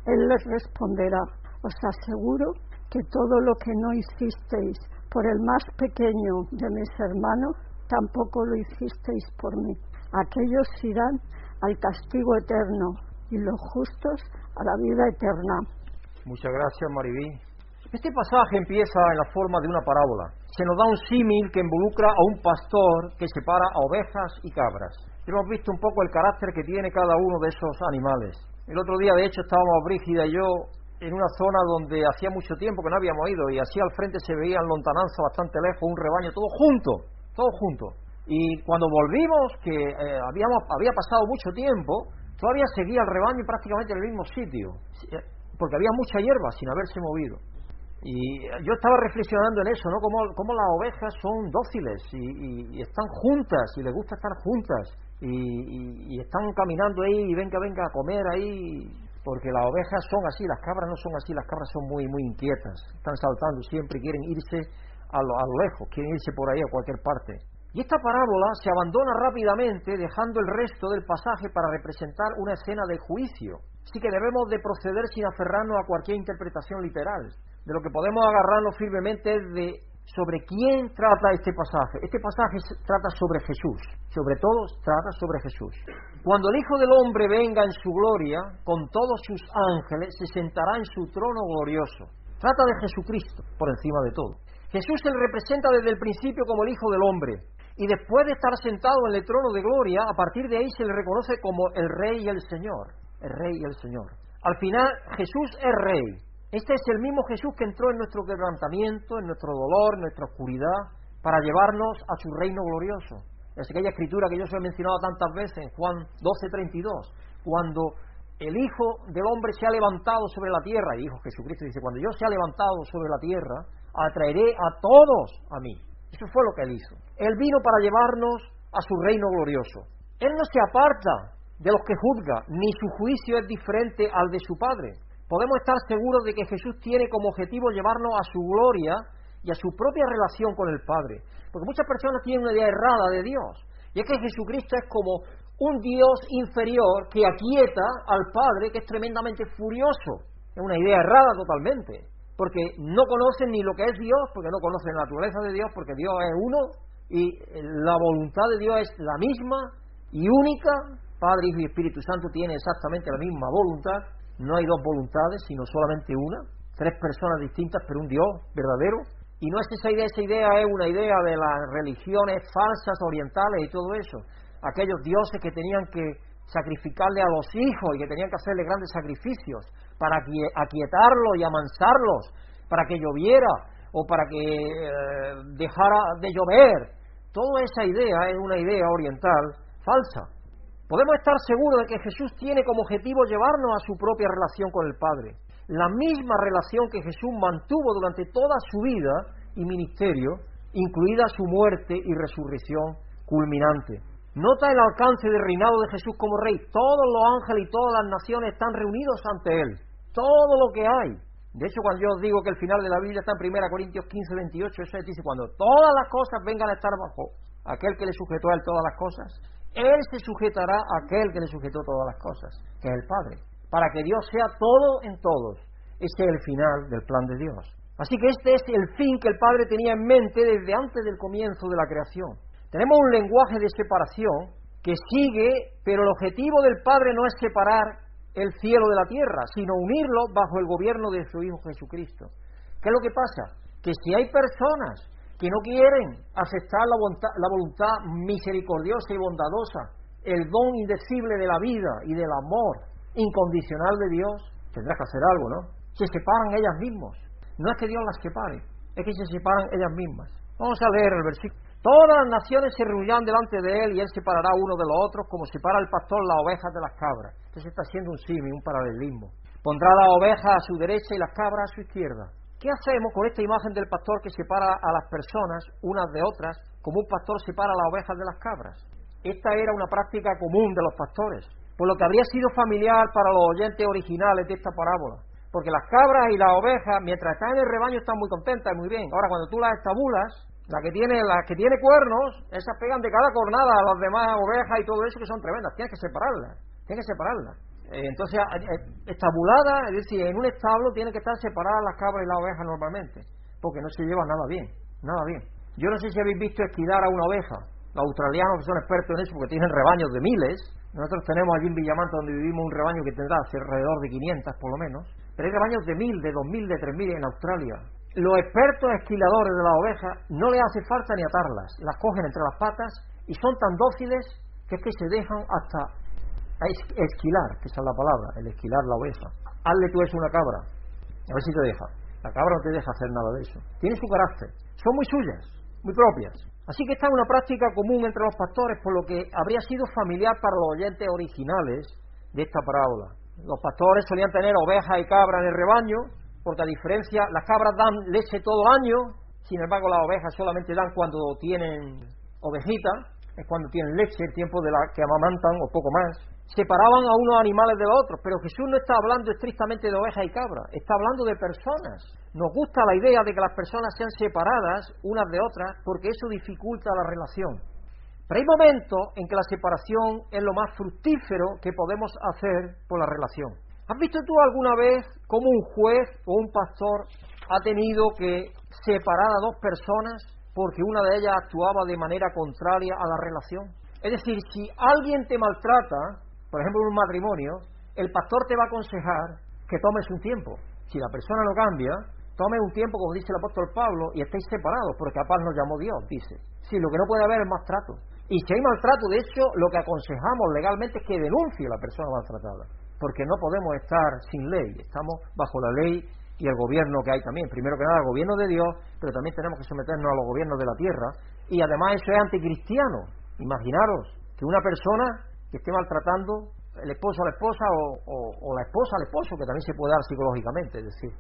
Él les responderá, os aseguro que todo lo que no hicisteis por el más pequeño de mis hermanos, tampoco lo hicisteis por mí. Aquellos irán al castigo eterno y los justos a la vida eterna. Muchas gracias, Maribí. Este pasaje empieza en la forma de una parábola. Se nos da un símil que involucra a un pastor que separa a ovejas y cabras. Hemos visto un poco el carácter que tiene cada uno de esos animales. El otro día, de hecho, estábamos Brígida y yo en una zona donde hacía mucho tiempo que no habíamos ido y así al frente se veía en lontananza bastante lejos un rebaño todo junto, todo junto. Y cuando volvimos, que eh, había pasado mucho tiempo, todavía seguía el rebaño prácticamente en el mismo sitio, eh, porque había mucha hierba sin haberse movido. Y yo estaba reflexionando en eso, ¿no? Cómo, cómo las ovejas son dóciles y, están juntas y les gusta estar juntas y, y, están caminando ahí y venga, venga a comer ahí porque las ovejas son así, las cabras no son así, las cabras son muy, muy inquietas, están saltando siempre, quieren irse a lo, a lo lejos, quieren irse por ahí a cualquier parte. Y esta parábola se abandona rápidamente dejando el resto del pasaje para representar una escena de juicio. Así que debemos de proceder sin aferrarnos a cualquier interpretación literal. De lo que podemos agarrarnos firmemente es de sobre quién trata este pasaje. Este pasaje trata sobre Jesús, sobre todo trata sobre Jesús. Cuando el Hijo del Hombre venga en su gloria, con todos sus ángeles, se sentará en su trono glorioso. Trata de Jesucristo por encima de todo. Jesús se le representa desde el principio como el Hijo del Hombre. Y después de estar sentado en el trono de gloria, a partir de ahí se le reconoce como el Rey y el Señor. El Rey y el Señor. Al final, Jesús es Rey. Este es el mismo Jesús que entró en nuestro quebrantamiento, en nuestro dolor, en nuestra oscuridad, para llevarnos a su reino glorioso. Es aquella escritura que yo os he mencionado tantas veces en Juan 12:32, cuando el Hijo del Hombre se ha levantado sobre la tierra, y dijo Jesucristo dice, cuando yo se ha levantado sobre la tierra, atraeré a todos a mí. Eso fue lo que él hizo. Él vino para llevarnos a su reino glorioso. Él no se aparta de los que juzga, ni su juicio es diferente al de su Padre podemos estar seguros de que Jesús tiene como objetivo llevarnos a su gloria y a su propia relación con el Padre. Porque muchas personas tienen una idea errada de Dios. Y es que Jesucristo es como un Dios inferior que aquieta al Padre, que es tremendamente furioso. Es una idea errada totalmente. Porque no conocen ni lo que es Dios, porque no conocen la naturaleza de Dios, porque Dios es uno y la voluntad de Dios es la misma y única. Padre, Hijo y Espíritu Santo tienen exactamente la misma voluntad no hay dos voluntades, sino solamente una, tres personas distintas, pero un Dios verdadero. Y no es esa idea, esa idea es una idea de las religiones falsas orientales y todo eso. Aquellos dioses que tenían que sacrificarle a los hijos y que tenían que hacerle grandes sacrificios para aquietarlos y amansarlos, para que lloviera o para que eh, dejara de llover Toda esa idea es una idea oriental falsa. Podemos estar seguros de que Jesús tiene como objetivo llevarnos a su propia relación con el Padre. La misma relación que Jesús mantuvo durante toda su vida y ministerio, incluida su muerte y resurrección culminante. Nota el alcance del reinado de Jesús como rey. Todos los ángeles y todas las naciones están reunidos ante él. Todo lo que hay. De hecho, cuando yo os digo que el final de la Biblia está en 1 Corintios 15, 28, eso dice, cuando todas las cosas vengan a estar bajo aquel que le sujetó a él todas las cosas, él se sujetará a aquel que le sujetó todas las cosas, que es el Padre, para que Dios sea todo en todos. Este es el final del plan de Dios. Así que este es el fin que el Padre tenía en mente desde antes del comienzo de la creación. Tenemos un lenguaje de separación que sigue, pero el objetivo del Padre no es separar el cielo de la tierra, sino unirlo bajo el gobierno de su Hijo Jesucristo. ¿Qué es lo que pasa? Que si hay personas que no quieren aceptar la voluntad, misericordiosa y bondadosa, el don indecible de la vida y del amor incondicional de Dios, tendrás que hacer algo, ¿no? Se separan ellas mismas. No es que Dios las separe, es que se separan ellas mismas. Vamos a leer el versículo. Todas las naciones se reunirán delante de él y él separará uno de los otros como separa el pastor las ovejas de las cabras. Entonces está haciendo un símil, un paralelismo. Pondrá las ovejas a su derecha y las cabras a su izquierda. ¿Qué hacemos con esta imagen del pastor que separa a las personas unas de otras como un pastor separa las ovejas de las cabras? Esta era una práctica común de los pastores, por lo que habría sido familiar para los oyentes originales de esta parábola. Porque las cabras y las ovejas, mientras están en el rebaño, están muy contentas y muy bien. Ahora, cuando tú las estabulas, la que tiene, la que tiene cuernos, esas pegan de cada cornada a las demás ovejas y todo eso que son tremendas. Tienes que separarlas, tienes que separarlas. Eh, entonces, estabulada, es decir, en un establo tiene que estar separadas las cabras y las ovejas normalmente, porque no se lleva nada bien, nada bien. Yo no sé si habéis visto esquidar a una oveja. Los australianos que son expertos en eso porque tienen rebaños de miles. Nosotros tenemos allí en Villamanta donde vivimos un rebaño que tendrá alrededor de 500 por lo menos. Pero hay rebaños de mil, de dos mil, de tres mil en Australia los expertos esquiladores de las ovejas no les hace falta ni atarlas, las cogen entre las patas y son tan dóciles que es que se dejan hasta esquilar, que esa es la palabra, el esquilar la oveja. Hazle tú eso una cabra, a ver si te deja. La cabra no te deja hacer nada de eso. Tiene su carácter, son muy suyas, muy propias. Así que esta es una práctica común entre los pastores, por lo que habría sido familiar para los oyentes originales de esta parábola. Los pastores solían tener ovejas y cabras en el rebaño, porque a diferencia, las cabras dan leche todo el año, sin embargo las ovejas solamente dan cuando tienen ovejita, es cuando tienen leche, el tiempo de la que amamantan o poco más. Separaban a unos animales de los otros, pero Jesús no está hablando estrictamente de ovejas y cabras, está hablando de personas. Nos gusta la idea de que las personas sean separadas unas de otras porque eso dificulta la relación. Pero hay momentos en que la separación es lo más fructífero que podemos hacer por la relación. ¿Has visto tú alguna vez cómo un juez o un pastor ha tenido que separar a dos personas porque una de ellas actuaba de manera contraria a la relación? Es decir, si alguien te maltrata, por ejemplo en un matrimonio, el pastor te va a aconsejar que tomes un tiempo. Si la persona no cambia, tome un tiempo, como dice el apóstol Pablo, y estéis separados, porque a paz nos llamó Dios, dice. Si lo que no puede haber es maltrato. Y si hay maltrato, de hecho, lo que aconsejamos legalmente es que denuncie la persona maltratada porque no podemos estar sin ley, estamos bajo la ley y el gobierno que hay también. Primero que nada, el gobierno de Dios, pero también tenemos que someternos a los gobiernos de la tierra. Y además eso es anticristiano. Imaginaros que una persona que esté maltratando el esposo a la esposa o, la esposa al esposo, que también se puede dar psicológicamente, es decir,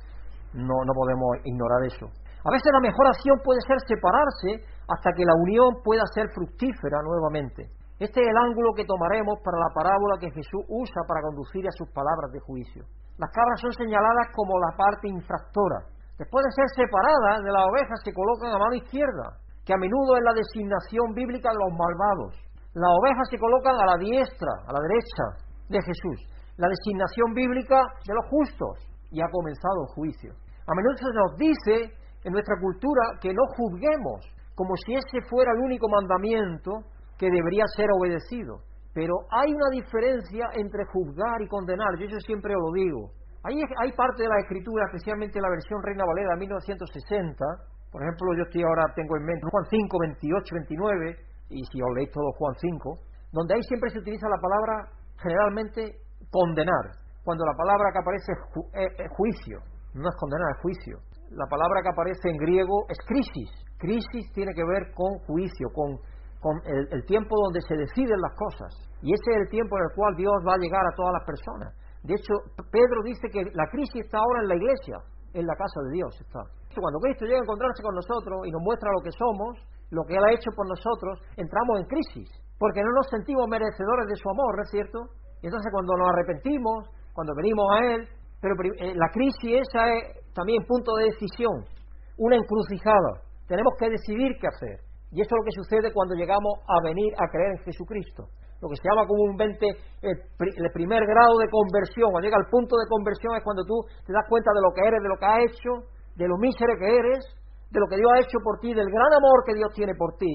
no, no podemos ignorar eso. A veces la mejor acción puede ser separarse hasta que la unión pueda ser fructífera nuevamente. Este es el ángulo que tomaremos para la parábola que Jesús usa para conducir a sus palabras de juicio. Las cabras son señaladas como la parte infractora. Después de ser separadas de las ovejas, se colocan a mano izquierda, que a menudo es la designación bíblica de los malvados. Las ovejas se colocan a la diestra, a la derecha de Jesús, la designación bíblica de los justos, y ha comenzado el juicio. A menudo se nos dice en nuestra cultura que no juzguemos, como si ese fuera el único mandamiento que debería ser obedecido. Pero hay una diferencia entre juzgar y condenar, yo eso siempre lo digo. Hay, hay parte de la escritura, especialmente la versión Reina Valera de 1960, por ejemplo, yo estoy ahora, tengo en mente Juan 5, 28, 29, y si os leéis todo Juan 5, donde ahí siempre se utiliza la palabra generalmente condenar, cuando la palabra que aparece es, juicio, no es condenar, es juicio. La palabra que aparece en griego es crisis, Crisis tiene que ver con juicio, con, con el, el tiempo donde se deciden las cosas. Y ese es el tiempo en el cual Dios va a llegar a todas las personas. De hecho, Pedro dice que la crisis está ahora en la iglesia, en la casa de Dios está. Cuando Cristo llega a encontrarse con nosotros y nos muestra lo que somos, lo que Él ha hecho por nosotros, entramos en crisis, porque no nos sentimos merecedores de su amor, ¿no es cierto? Y entonces cuando nos arrepentimos, cuando venimos a Él, pero eh, la crisis esa es también punto de decisión, una encrucijada. Tenemos que decidir qué hacer. Y eso es lo que sucede cuando llegamos a venir a creer en Jesucristo. Lo que se llama comúnmente el, el primer grado de conversión. Cuando llega al punto de conversión es cuando tú te das cuenta de lo que eres, de lo que has hecho, de lo mísero que eres, de lo que Dios ha hecho por ti, del gran amor que Dios tiene por ti,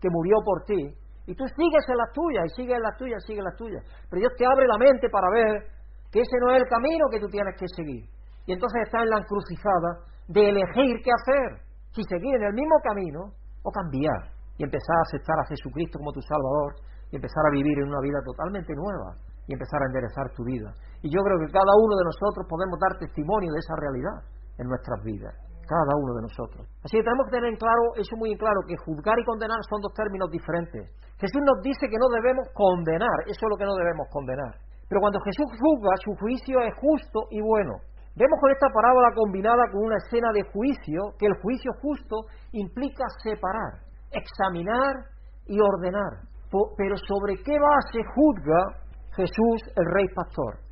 que murió por ti, y tú sigues en las tuyas, y sigues en las tuyas, sigues en las tuyas. Pero Dios te abre la mente para ver que ese no es el camino que tú tienes que seguir. Y entonces estás en la encrucijada de elegir qué hacer, si seguir en el mismo camino o cambiar y empezar a aceptar a Jesucristo como tu Salvador y empezar a vivir en una vida totalmente nueva y empezar a enderezar tu vida. Y yo creo que cada uno de nosotros podemos dar testimonio de esa realidad en nuestras vidas cada uno de nosotros. Así que tenemos que tener en claro, eso muy en claro, que juzgar y condenar son dos términos diferentes. Jesús nos dice que no debemos condenar, eso es lo que no debemos condenar. Pero cuando Jesús juzga, su juicio es justo y bueno. Vemos con esta parábola combinada con una escena de juicio que el juicio justo implica separar, examinar y ordenar. Pero ¿sobre qué base juzga Jesús el Rey Pastor?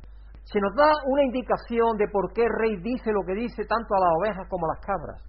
Se nos da una indicación de por qué el rey dice lo que dice tanto a las ovejas como a las cabras,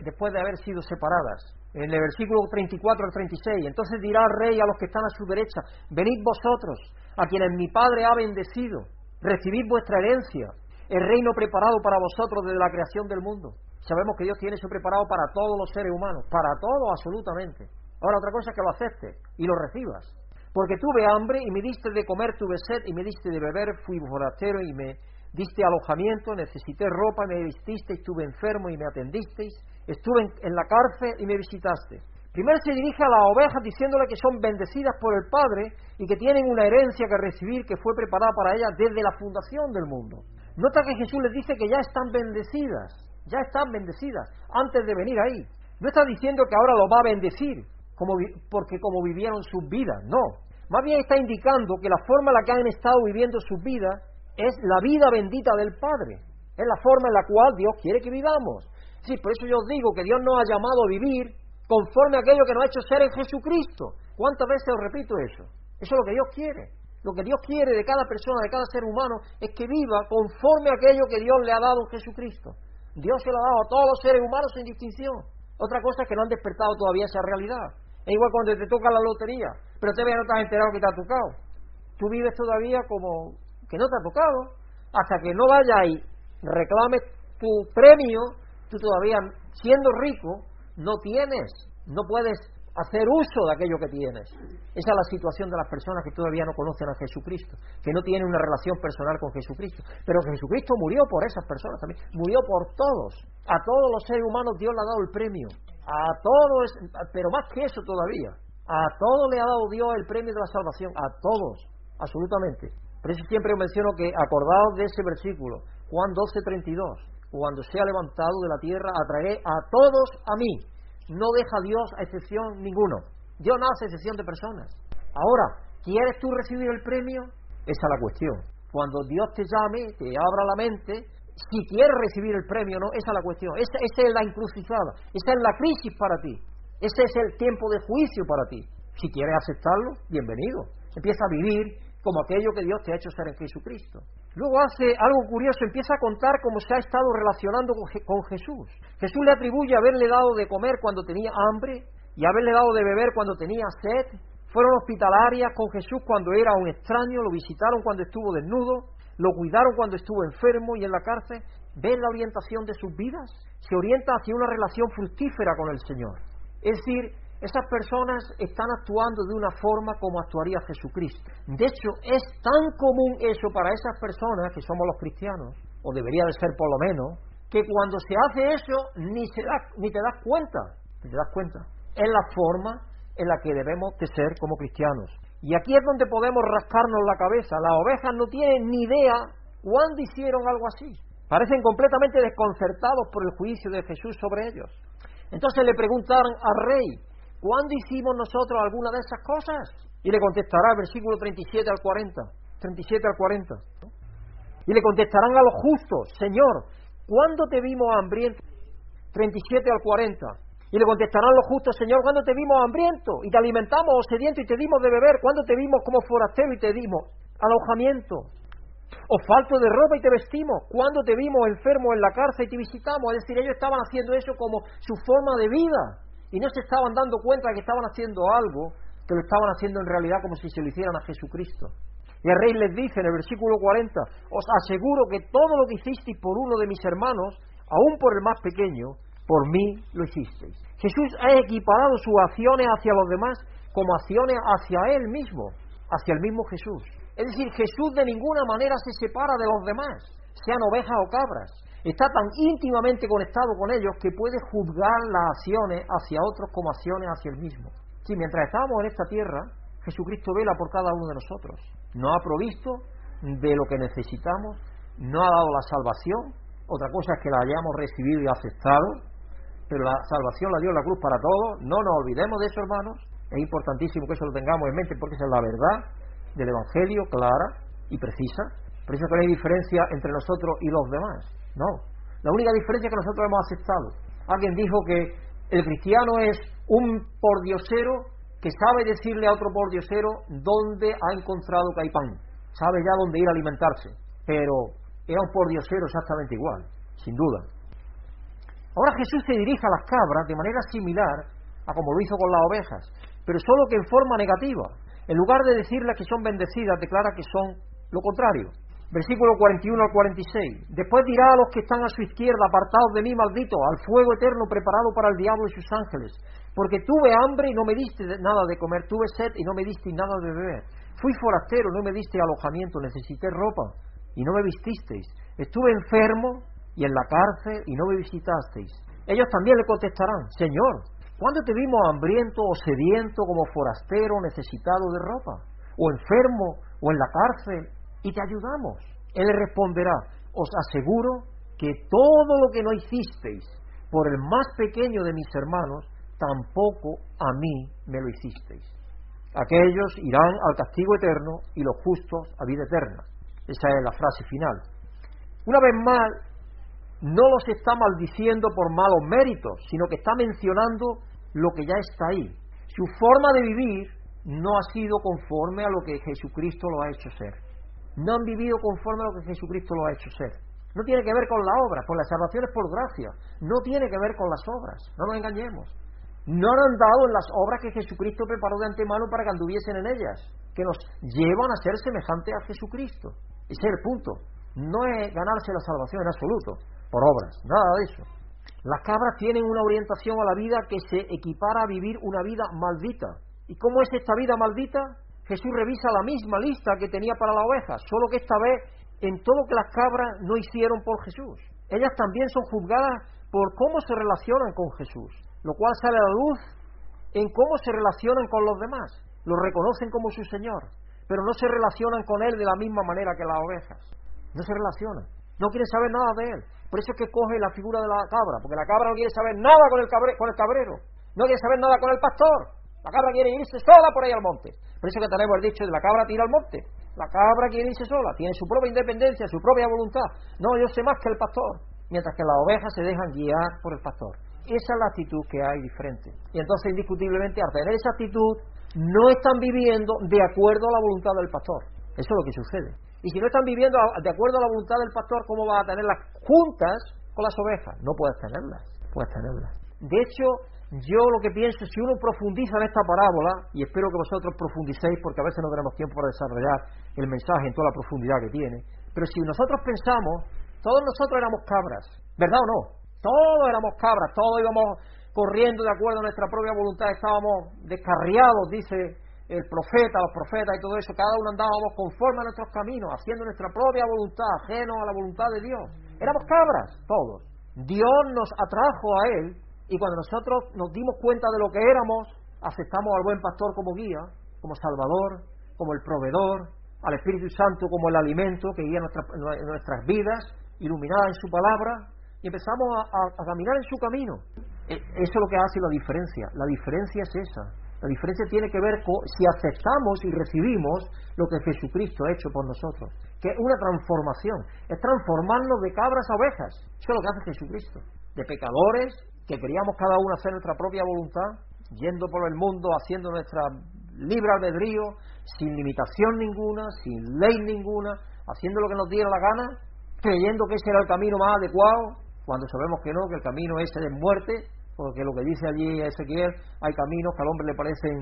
después de haber sido separadas. En el versículo 34 al 36, entonces dirá el rey a los que están a su derecha, venid vosotros, a quienes mi Padre ha bendecido, recibid vuestra herencia, el reino preparado para vosotros desde la creación del mundo. Sabemos que Dios tiene eso preparado para todos los seres humanos, para todos absolutamente. Ahora otra cosa es que lo aceptes y lo recibas. Porque tuve hambre y me diste de comer, tuve sed y me diste de beber, fui forastero y me diste alojamiento, necesité ropa, me vististeis, estuve enfermo y me atendisteis, estuve en, la cárcel y me visitaste. Primero se dirige a las ovejas diciéndole que son bendecidas por el Padre y que tienen una herencia que recibir que fue preparada para ellas desde la fundación del mundo. Nota que Jesús les dice que ya están bendecidas, ya están bendecidas antes de venir ahí. No está diciendo que ahora lo va a bendecir, como, porque como vivieron sus vidas, no. Más bien está indicando que la forma en la que han estado viviendo sus vidas es la vida bendita del Padre. Es la forma en la cual Dios quiere que vivamos. Sí, por eso yo os digo que Dios nos ha llamado a vivir conforme a aquello que nos ha hecho ser en Jesucristo. ¿Cuántas veces os repito eso? Eso es lo que Dios quiere. Lo que Dios quiere de cada persona, de cada ser humano, es que viva conforme a aquello que Dios le ha dado en Jesucristo. Dios se lo ha dado a todos los seres humanos sin distinción. Otra cosa es que no han despertado todavía esa realidad. Es igual cuando te toca la lotería, pero todavía no te has enterado que te ha tocado. Tú vives todavía como que no te ha tocado. Hasta que no vayas y reclames tu premio, tú todavía, siendo rico, no tienes, no puedes hacer uso de aquello que tienes. Esa es la situación de las personas que todavía no conocen a Jesucristo, que no tienen una relación personal con Jesucristo. Pero Jesucristo murió por esas personas también, murió por todos. A todos los seres humanos Dios le ha dado el premio. A todos, pero más que eso todavía, a todos le ha dado Dios el premio de la salvación, a todos, absolutamente. Por eso siempre menciono que, acordados de ese versículo, Juan 12, 32, cuando sea levantado de la tierra, atraeré a todos a mí. No deja Dios a excepción ninguno. Dios no hace excepción de personas. Ahora, ¿quieres tú recibir el premio? Esa es la cuestión. Cuando Dios te llame, te abra la mente, si quieres recibir el premio no, esa es la cuestión, esa, es la encrucijada, esa es la crisis para ti, ese es el tiempo de juicio para ti. Si quieres aceptarlo, bienvenido. Empieza a vivir como aquello que Dios te ha hecho ser en Jesucristo. Luego hace algo curioso, empieza a contar cómo se ha estado relacionando con, con Jesús. Jesús le atribuye haberle dado de comer cuando tenía hambre y haberle dado de beber cuando tenía sed. Fueron hospitalarias con Jesús cuando era un extraño, lo visitaron cuando estuvo desnudo, lo cuidaron cuando estuvo enfermo y en la cárcel, ven la orientación de sus vidas, se orienta hacia una relación fructífera con el Señor. Es decir, esas personas están actuando de una forma como actuaría Jesucristo. De hecho, es tan común eso para esas personas que somos los cristianos, o debería de ser por lo menos, que cuando se hace eso ni, se da, ni te das cuenta, te das cuenta. Es la forma en la que debemos de ser como cristianos. Y aquí es donde podemos rascarnos la cabeza. Las ovejas no tienen ni idea cuándo hicieron algo así. Parecen completamente desconcertados por el juicio de Jesús sobre ellos. Entonces le preguntaron al rey, ¿cuándo hicimos nosotros alguna de esas cosas? Y le contestará, versículo 37 al 40, 37 al 40. Y le contestarán a los justos, Señor, ¿cuándo te vimos hambriento? 37 al 40. Y le contestarán los justos, Señor, ¿cuándo te vimos hambriento? Y te alimentamos o sediento y te dimos de beber. ¿Cuándo te vimos como forastero y te dimos alojamiento? O falto de ropa y te vestimos. ¿Cuándo te vimos enfermo en la cárcel y te visitamos? Es decir, ellos estaban haciendo eso como su forma de vida. Y no se estaban dando cuenta de que estaban haciendo algo que lo estaban haciendo en realidad como si se lo hicieran a Jesucristo. Y el rey les dice en el versículo 40, os aseguro que todo lo que hicisteis por uno de mis hermanos, aún por el más pequeño, por mí lo hicisteis. Jesús ha equiparado sus acciones hacia los demás como acciones hacia Él mismo, hacia el mismo Jesús. Es decir, Jesús de ninguna manera se separa de los demás, sean ovejas o cabras. Está tan íntimamente conectado con ellos que puede juzgar las acciones hacia otros como acciones hacia él mismo. Si mientras estábamos en esta tierra, Jesucristo vela por cada uno de nosotros. Nos ha provisto de lo que necesitamos, no ha dado la salvación, otra cosa es que la hayamos recibido y aceptado, pero la salvación la dio la cruz para todos, no nos olvidemos de eso, hermanos, es importantísimo que eso lo tengamos en mente porque esa es la verdad del Evangelio, clara y precisa. Por eso que no hay diferencia entre nosotros y los demás, no. La única diferencia que nosotros hemos aceptado. Alguien dijo que el cristiano es un pordiosero que sabe decirle a otro pordiosero dónde ha encontrado pan, sabe ya dónde ir a alimentarse, pero era un pordiosero exactamente igual, sin duda. Ahora Jesús se dirige a las cabras de manera similar a como lo hizo con las ovejas, pero solo que en forma negativa. En lugar de decirles que son bendecidas, declara que son lo contrario. Versículo 41 al 46. Después dirá a los que están a su izquierda, apartados de mí, maldito, al fuego eterno preparado para el diablo y sus ángeles. Porque tuve hambre y no me diste nada de comer, tuve sed y no me diste nada de beber. Fui forastero, no me diste alojamiento, necesité ropa y no me vististeis. Estuve enfermo y en la cárcel y no me visitasteis. Ellos también le contestarán, Señor, ¿cuándo te vimos hambriento o sediento como forastero necesitado de ropa? ¿O enfermo o en la cárcel y te ayudamos? Él le responderá, os aseguro que todo lo que no hicisteis por el más pequeño de mis hermanos, tampoco a mí me lo hicisteis. Aquellos irán al castigo eterno y los justos a vida eterna. Esa es la frase final. Una vez más, no los está maldiciendo por malos méritos, sino que está mencionando lo que ya está ahí. Su forma de vivir no ha sido conforme a lo que Jesucristo lo ha hecho ser. No han vivido conforme a lo que Jesucristo lo ha hecho ser. No tiene que ver con la obra, con la salvación es por gracia. No tiene que ver con las obras, no nos engañemos no han andado en las obras que Jesucristo preparó de antemano para que anduviesen en ellas, que nos llevan a ser semejantes a Jesucristo. Ese es el punto. No es ganarse la salvación en absoluto, por obras, nada de eso. Las cabras tienen una orientación a la vida que se equipara a vivir una vida maldita. ¿Y cómo es esta vida maldita? Jesús revisa la misma lista que tenía para la oveja, solo que esta vez en todo lo que las cabras no hicieron por Jesús. Ellas también son juzgadas por cómo se relacionan con Jesús lo cual sale a la luz en cómo se relacionan con los demás. Lo reconocen como su Señor, pero no se relacionan con Él de la misma manera que las ovejas. No se relacionan. No quieren saber nada de Él. Por eso es que coge la figura de la cabra, porque la cabra no quiere saber nada con el, con el cabrero, no quiere saber nada con el pastor. La cabra quiere irse sola por ahí al monte. Por eso que tenemos el dicho de la cabra tira al monte. La cabra quiere irse sola, tiene su propia independencia, su propia voluntad. No, yo sé más que el pastor. Mientras que las ovejas se dejan guiar por el pastor. Esa es la actitud que hay diferente. Y entonces, indiscutiblemente, al tener esa actitud, no están viviendo de acuerdo a la voluntad del pastor. Eso es lo que sucede. Y si no están viviendo de acuerdo a la voluntad del pastor, ¿cómo vas a tenerlas juntas con las ovejas? No puedes tenerlas. Puedes tenerlas. De hecho, yo lo que pienso, si uno profundiza en esta parábola, y espero que vosotros profundicéis, porque a veces no tenemos tiempo para desarrollar el mensaje en toda la profundidad que tiene, pero si nosotros pensamos, todos nosotros éramos cabras, ¿verdad o no? Todos éramos cabras, todos íbamos corriendo de acuerdo a nuestra propia voluntad, estábamos descarriados, dice el profeta, los profetas y todo eso, cada uno andábamos conforme a nuestros caminos, haciendo nuestra propia voluntad, ajeno a la voluntad de Dios. Éramos cabras, todos. Dios nos atrajo a Él y cuando nosotros nos dimos cuenta de lo que éramos, aceptamos al buen pastor como guía, como salvador, como el proveedor, al Espíritu Santo como el alimento que guía nuestras vidas, iluminada en su palabra, y empezamos a, caminar en su camino. E, eso es lo que hace la diferencia. La diferencia es esa. La diferencia tiene que ver con si aceptamos y recibimos lo que Jesucristo ha hecho por nosotros, que es una transformación, es transformarnos de cabras a ovejas. Eso es lo que hace Jesucristo. De pecadores, que queríamos cada uno hacer nuestra propia voluntad, yendo por el mundo, haciendo nuestra libre albedrío, sin limitación ninguna, sin ley ninguna, haciendo lo que nos diera la gana, creyendo que ese era el camino más adecuado, cuando sabemos que no, que el camino ese es de muerte, porque lo que dice allí Ezequiel, hay caminos que al hombre le parecen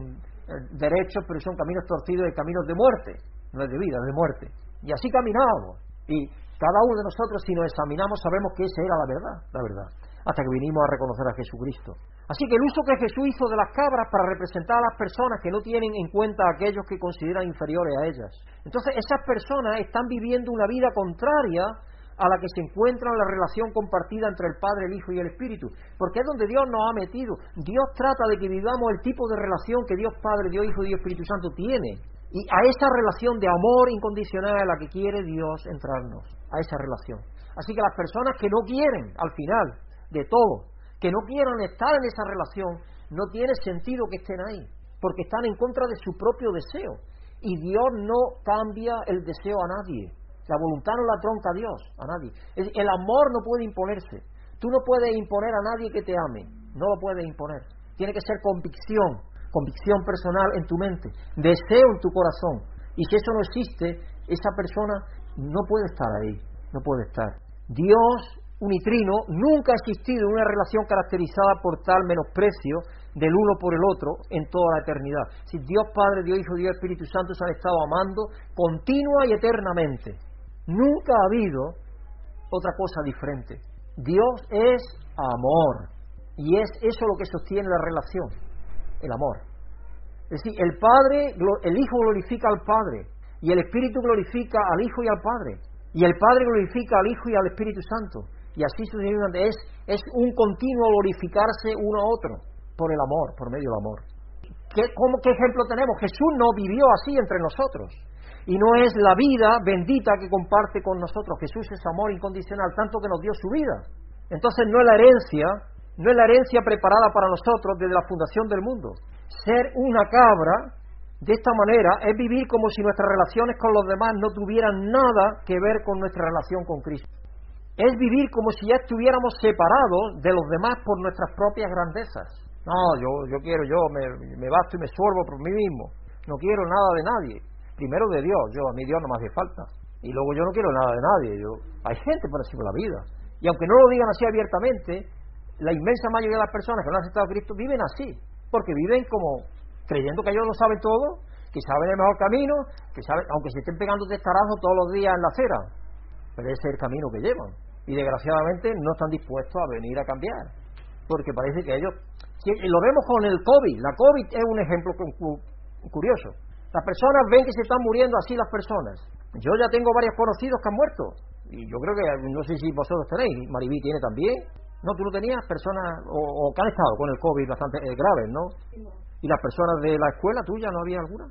eh, derechos, pero son caminos torcidos y caminos de muerte, no es de vida, es de muerte. Y así caminábamos. Y cada uno de nosotros, si nos examinamos, sabemos que esa era la verdad, la verdad, hasta que vinimos a reconocer a Jesucristo. Así que el uso que Jesús hizo de las cabras para representar a las personas que no tienen en cuenta a aquellos que consideran inferiores a ellas. Entonces esas personas están viviendo una vida contraria a la que se encuentra la relación compartida entre el Padre, el Hijo y el Espíritu, porque es donde Dios nos ha metido. Dios trata de que vivamos el tipo de relación que Dios Padre, Dios Hijo y Dios Espíritu Santo tiene. Y a esa relación de amor incondicional a la que quiere Dios entrarnos, a esa relación. Así que las personas que no quieren, al final de todo, que no quieran estar en esa relación, no tiene sentido que estén ahí, porque están en contra de su propio deseo. Y Dios no cambia el deseo a nadie. La voluntad no la tronca a Dios, a nadie. El amor no puede imponerse. Tú no puedes imponer a nadie que te ame. No lo puedes imponer. Tiene que ser convicción, convicción personal en tu mente, deseo en tu corazón. Y si eso no existe, esa persona no puede estar ahí, no puede estar. Dios unitrino, nunca ha existido una relación caracterizada por tal menosprecio del uno por el otro en toda la eternidad. Si Dios Padre, Dios Hijo, Dios Espíritu Santo se han estado amando continua y eternamente. Nunca ha habido otra cosa diferente. Dios es amor. Y es eso lo que sostiene la relación, el amor. Es decir, el Padre, el Hijo glorifica al Padre y el Espíritu glorifica al Hijo y al Padre. Y el Padre glorifica al Hijo y al Espíritu Santo y así sucesivamente. Es, es un continuo glorificarse uno a otro por el amor, por medio del amor. ¿Qué, ¿Qué ejemplo tenemos? Jesús no vivió así entre nosotros. Y no es la vida bendita que comparte con nosotros. Jesús es amor incondicional, tanto que nos dio su vida. Entonces no es la herencia, no es la herencia preparada para nosotros desde la fundación del mundo. Ser una cabra de esta manera es vivir como si nuestras relaciones con los demás no tuvieran nada que ver con nuestra relación con Cristo es vivir como si ya estuviéramos separados de los demás por nuestras propias grandezas. No, yo, yo quiero, yo me, me basto y me suelvo por mí mismo. No quiero nada de nadie. Primero de Dios, yo a mí Dios no me hace falta. Y luego yo no quiero nada de nadie. Yo, hay gente por encima de la vida. Y aunque no lo digan así abiertamente, la inmensa mayoría de las personas que no han aceptado a Cristo viven así. Porque viven como creyendo que ellos lo saben todo, que saben el mejor camino, que saben, aunque se estén pegando testarazos todos los días en la acera, pero ese es el camino que llevan. Y desgraciadamente no están dispuestos a venir a cambiar. Porque parece que ellos. Lo vemos con el COVID. La COVID es un ejemplo curioso. Las personas ven que se están muriendo así las personas. Yo ya tengo varios conocidos que han muerto. Y yo creo que, no sé si vosotros tenéis, Maribí tiene también. No, tú no tenías personas, o, que han estado con el COVID bastante eh, graves, ¿no? ¿Y las personas de la escuela tuya no había alguna?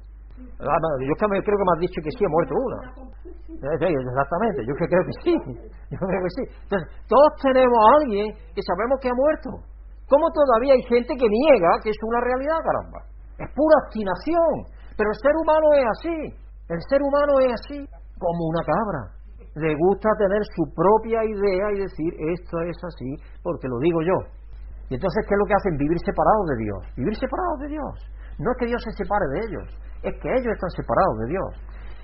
Ah, yo creo que me has dicho que sí, ha muerto una. Exactamente, yo creo que sí. Yo creo que sí. Entonces, todos tenemos a alguien que sabemos que ha muerto. ¿Cómo todavía hay gente que niega que es una realidad, caramba? Es pura obstinación. Pero el ser humano es así. El ser humano es así, como una cabra. Le gusta tener su propia idea y decir, esto es así porque lo digo yo. Y entonces, ¿qué es lo que hacen? Vivir separados de Dios. Vivir separados de Dios. No es que Dios se separe de ellos, es que ellos están separados de Dios.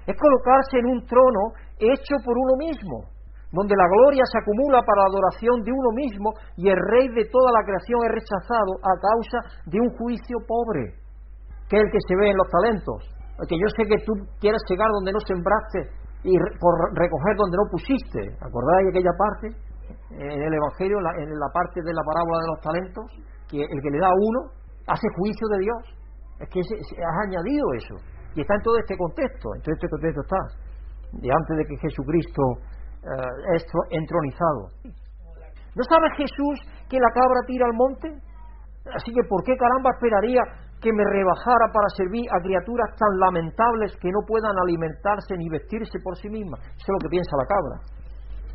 Es colocarse en un trono hecho por uno mismo, donde la gloria se acumula para la adoración de uno mismo y el rey de toda la creación es rechazado a causa de un juicio pobre, que el que se ve en los talentos. Porque yo sé que tú quieres llegar donde no sembraste y por recoger donde no pusiste. ¿Acordáis aquella parte? En el Evangelio, en la parte de la parábola de los talentos, que el que le da a uno hace juicio de Dios. Es que has añadido eso. Y está en todo este contexto. En todo este contexto está. De antes de que Jesucristo eh, es entronizado. ¿No sabe Jesús que la cabra tira al monte? Así que ¿por qué caramba esperaría que me rebajara para servir a criaturas tan lamentables que no puedan alimentarse ni vestirse por sí mismas? Eso es lo que piensa la cabra.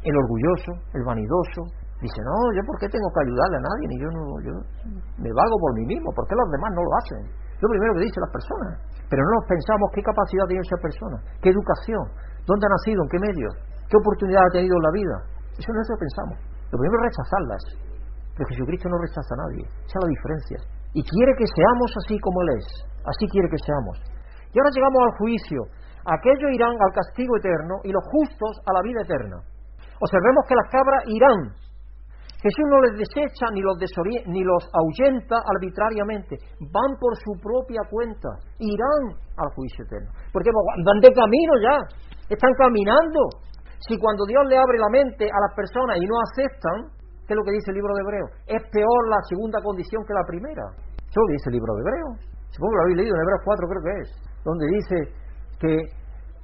El orgulloso, el vanidoso, Dice, no, yo por qué tengo que ayudarle a nadie, ni yo no, yo me valgo por mí mismo, ¿por qué los demás no lo hacen? Lo primero que dicen las personas. Pero no nos pensamos qué capacidad tiene esa persona, qué educación, dónde ha nacido, en qué medio, qué oportunidad ha tenido en la vida. Eso no es lo que pensamos. Lo primero es rechazarlas. Pero Jesucristo no rechaza a nadie. Esa es la diferencia. Y quiere que seamos así como Él es. Así quiere que seamos. Y ahora llegamos al juicio. Aquellos irán al castigo eterno y los justos a la vida eterna. Observemos que las cabras irán Jesús no les desecha ni los, ni los ahuyenta arbitrariamente, van por su propia cuenta, irán al juicio eterno. Porque van de camino ya, están caminando. Si cuando Dios le abre la mente a las personas y no aceptan, ¿qué es lo que dice el libro de Hebreo? Es peor la segunda condición que la primera. Eso es lo dice el libro de Hebreo. Supongo que lo habéis leído en Hebreos 4, creo que es, donde dice que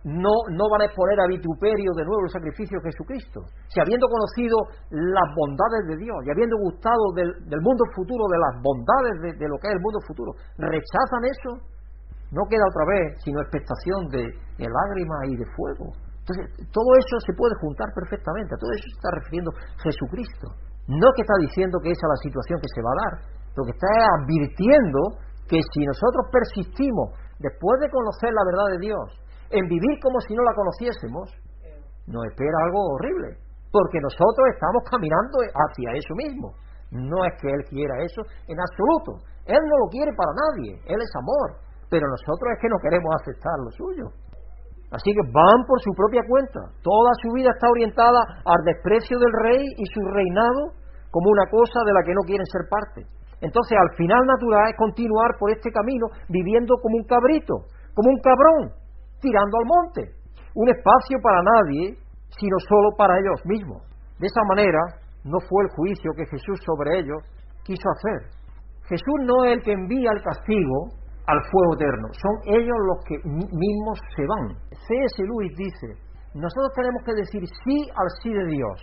no, no van a exponer a vituperio de nuevo el sacrificio de Jesucristo. Si habiendo conocido las bondades de Dios y habiendo gustado del, mundo futuro, de las bondades de, lo que es el mundo futuro, rechazan eso, no queda otra vez sino expectación de, de lágrimas y de fuego. Entonces, todo eso se puede juntar perfectamente, a todo eso se está refiriendo Jesucristo. No que está diciendo que esa es la situación que se va a dar, lo que está advirtiendo que si nosotros persistimos después de conocer la verdad de Dios, en vivir como si no la conociésemos, nos espera algo horrible, porque nosotros estamos caminando hacia eso mismo. No es que Él quiera eso en absoluto. Él no lo quiere para nadie, Él es amor, pero nosotros es que no queremos aceptar lo suyo. Así que van por su propia cuenta. Toda su vida está orientada al desprecio del rey y su reinado como una cosa de la que no quieren ser parte. Entonces, al final natural es continuar por este camino viviendo como un cabrito, como un cabrón, tirando al monte. Un espacio para nadie, sino solo para ellos mismos. De esa manera, no fue el juicio que Jesús sobre ellos quiso hacer. Jesús no es el que envía el castigo al fuego eterno, son ellos los que mismos se van. C.S. Lewis dice, nosotros tenemos que decir sí al sí de Dios,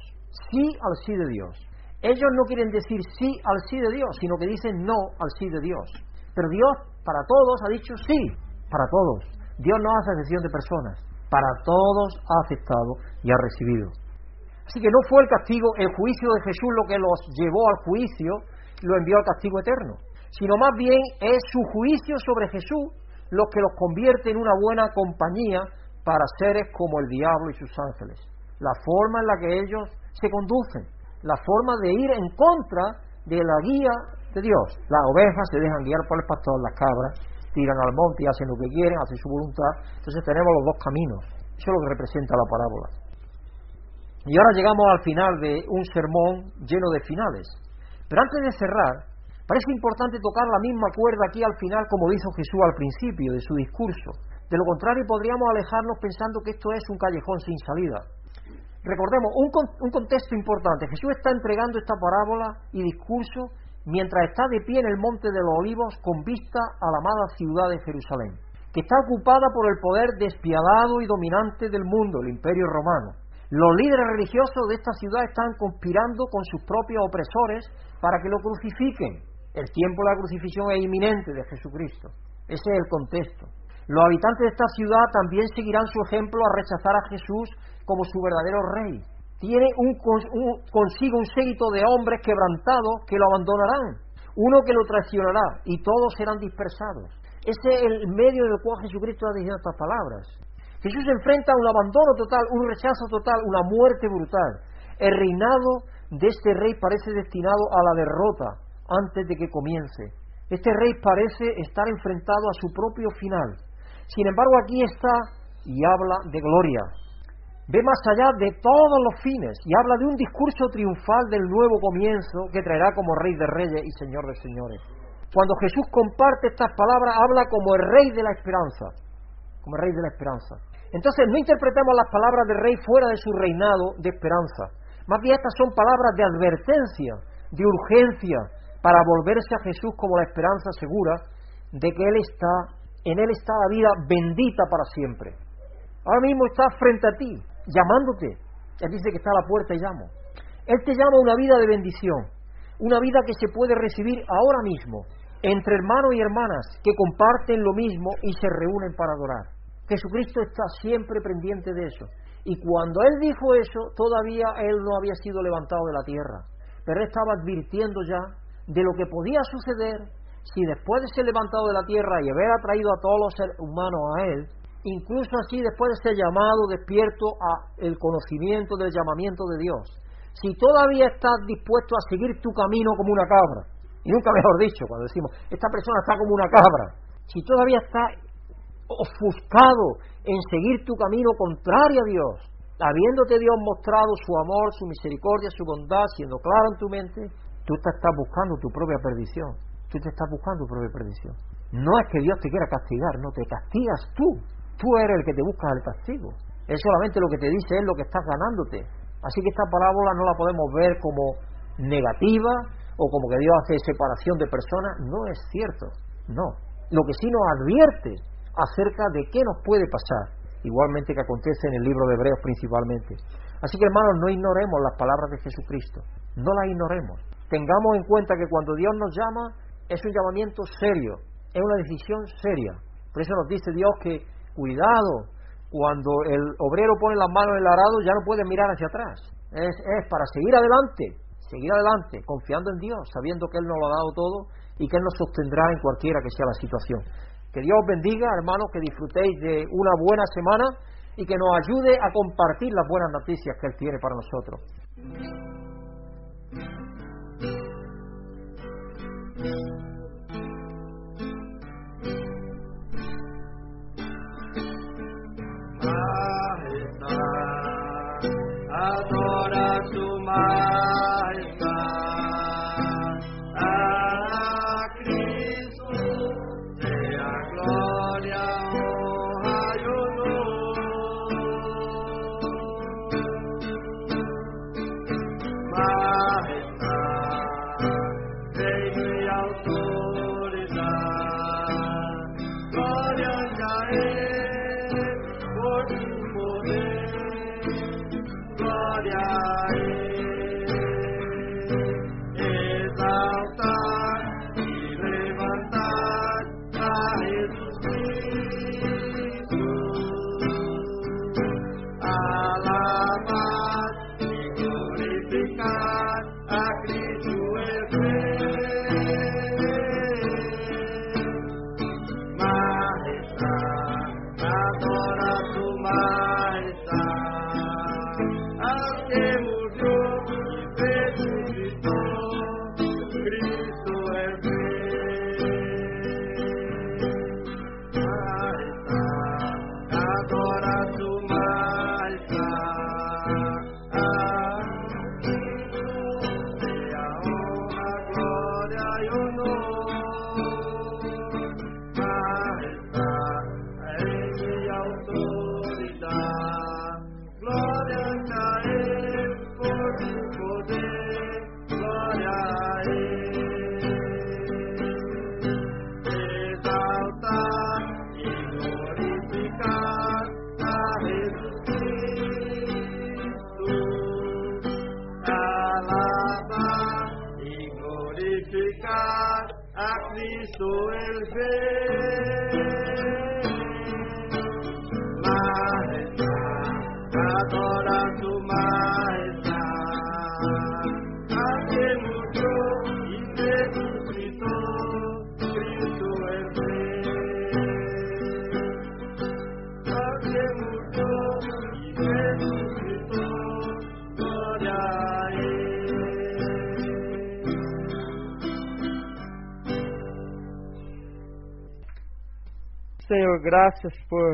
sí al sí de Dios. Ellos no quieren decir sí al sí de Dios, sino que dicen no al sí de Dios. Pero Dios para todos ha dicho sí, para todos. Dios no hace excepción de personas, para todos ha aceptado y ha recibido. Así que no fue el castigo, el juicio de Jesús lo que los llevó al juicio, lo envió al castigo eterno, sino más bien es su juicio sobre Jesús lo que los convierte en una buena compañía para seres como el diablo y sus ángeles. La forma en la que ellos se conducen, la forma de ir en contra de la guía de Dios. Las ovejas se dejan guiar por el pastor, las cabras tiran al monte y hacen lo que quieren, hacen su voluntad. Entonces tenemos los dos caminos. Eso es lo que representa la parábola. Y ahora llegamos al final de un sermón lleno de finales. Pero antes de cerrar, parece importante tocar la misma cuerda aquí al final como hizo Jesús al principio de su discurso. De lo contrario, podríamos alejarnos pensando que esto es un callejón sin salida. Recordemos, un, un contexto importante. Jesús está entregando esta parábola y discurso mientras está de pie en el monte de los olivos con vista a la amada ciudad de Jerusalén, que está ocupada por el poder despiadado y dominante del mundo, el imperio romano. Los líderes religiosos de esta ciudad están conspirando con sus propios opresores para que lo crucifiquen. El tiempo de la crucifixión es inminente de Jesucristo. Ese es el contexto. Los habitantes de esta ciudad también seguirán su ejemplo a rechazar a Jesús como su verdadero rey tiene consigo un séquito de hombres quebrantados que lo abandonarán, uno que lo traicionará y todos serán dispersados. Ese es el medio en el cual Jesucristo ha dicho estas palabras. Jesús se enfrenta a un abandono total, un rechazo total, una muerte brutal. El reinado de este rey parece destinado a la derrota antes de que comience. Este rey parece estar enfrentado a su propio final. Sin embargo, aquí está y habla de gloria, ve más allá de todos los fines y habla de un discurso triunfal del nuevo comienzo que traerá como Rey de Reyes y Señor de Señores. Cuando Jesús comparte estas palabras, habla como el Rey de la Esperanza, como el Rey de la Esperanza. Entonces, no interpretemos las palabras del Rey fuera de su reinado de esperanza. Más bien estas son palabras de advertencia, de urgencia, para volverse a Jesús como la esperanza segura de que Él está, en Él está la vida bendita para siempre. Ahora mismo está frente a ti, llamándote. Él dice que está a la puerta y llamo. Él te llama a una vida de bendición, una vida que se puede recibir ahora mismo, entre hermanos y hermanas que comparten lo mismo y se reúnen para adorar. Jesucristo está siempre pendiente de eso. Y cuando Él dijo eso, todavía Él no había sido levantado de la tierra. pero él estaba advirtiendo ya de lo que podía suceder si después de ser levantado de la tierra y haber atraído a todos los seres humanos a él, incluso así después de ser llamado, despierto a el conocimiento del llamamiento de Dios, si todavía estás dispuesto a seguir tu camino como una cabra, y nunca mejor dicho, cuando decimos, esta persona está como una cabra, si todavía estás ofuscado en seguir tu camino contrario a Dios, habiéndote Dios mostrado su amor, su misericordia, su bondad, siendo claro en tu mente, tú te estás buscando tu propia perdición tú te estás buscando tu propia perdición. No es que Dios te quiera castigar, no, te castigas tú. Tú eres el que te busca el castigo. Él solamente lo que te dice es lo que estás ganándote. Así que esta parábola no la podemos ver como negativa o como que Dios hace separación de personas. No es cierto, no. Lo que sí nos advierte acerca de qué nos puede pasar, igualmente que acontece en el libro de Hebreos principalmente. Así que hermanos, no ignoremos las palabras de Jesucristo, no las ignoremos. Tengamos en cuenta que cuando Dios nos llama, es un llamamiento serio, es una decisión seria. Por eso nos dice Dios que cuidado, cuando el obrero pone las manos en el arado ya no puede mirar hacia atrás. Es, para seguir adelante, seguir adelante, confiando en Dios, sabiendo que Él nos lo ha dado todo y que Él nos sostendrá en cualquiera que sea la situación. Que Dios os bendiga, hermanos, que disfrutéis de una buena semana y que nos ayude a compartir las buenas noticias que Él tiene para nosotros. Thank you. a Cristo el ver. Majestad, adora tu majestad. Senhor, graças por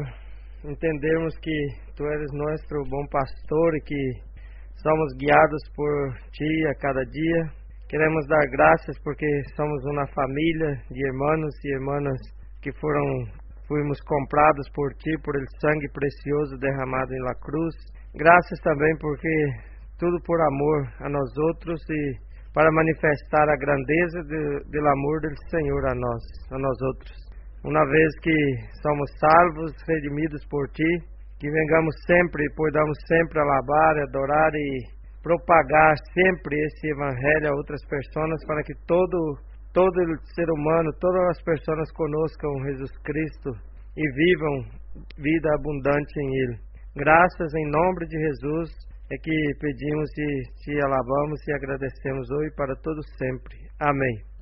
entendermos que Tu eres nosso bom pastor e que somos guiados por Ti a cada dia. Queremos dar graças porque somos uma família de irmãos e irmãs que foram fomos comprados por Ti por el sangue precioso derramado em la cruz. Graças também porque tudo por amor a nós outros e para manifestar a grandeza de, do amor do Senhor a nós, a nós outros uma vez que somos salvos, redimidos por Ti, que vengamos sempre e podamos sempre alabar, adorar e propagar sempre esse evangelho a outras pessoas para que todo todo ser humano, todas as pessoas conozcam Jesus Cristo e vivam vida abundante em Ele. Graças em nome de Jesus É que pedimos e te alabamos e agradecemos hoje para todos sempre. Amém.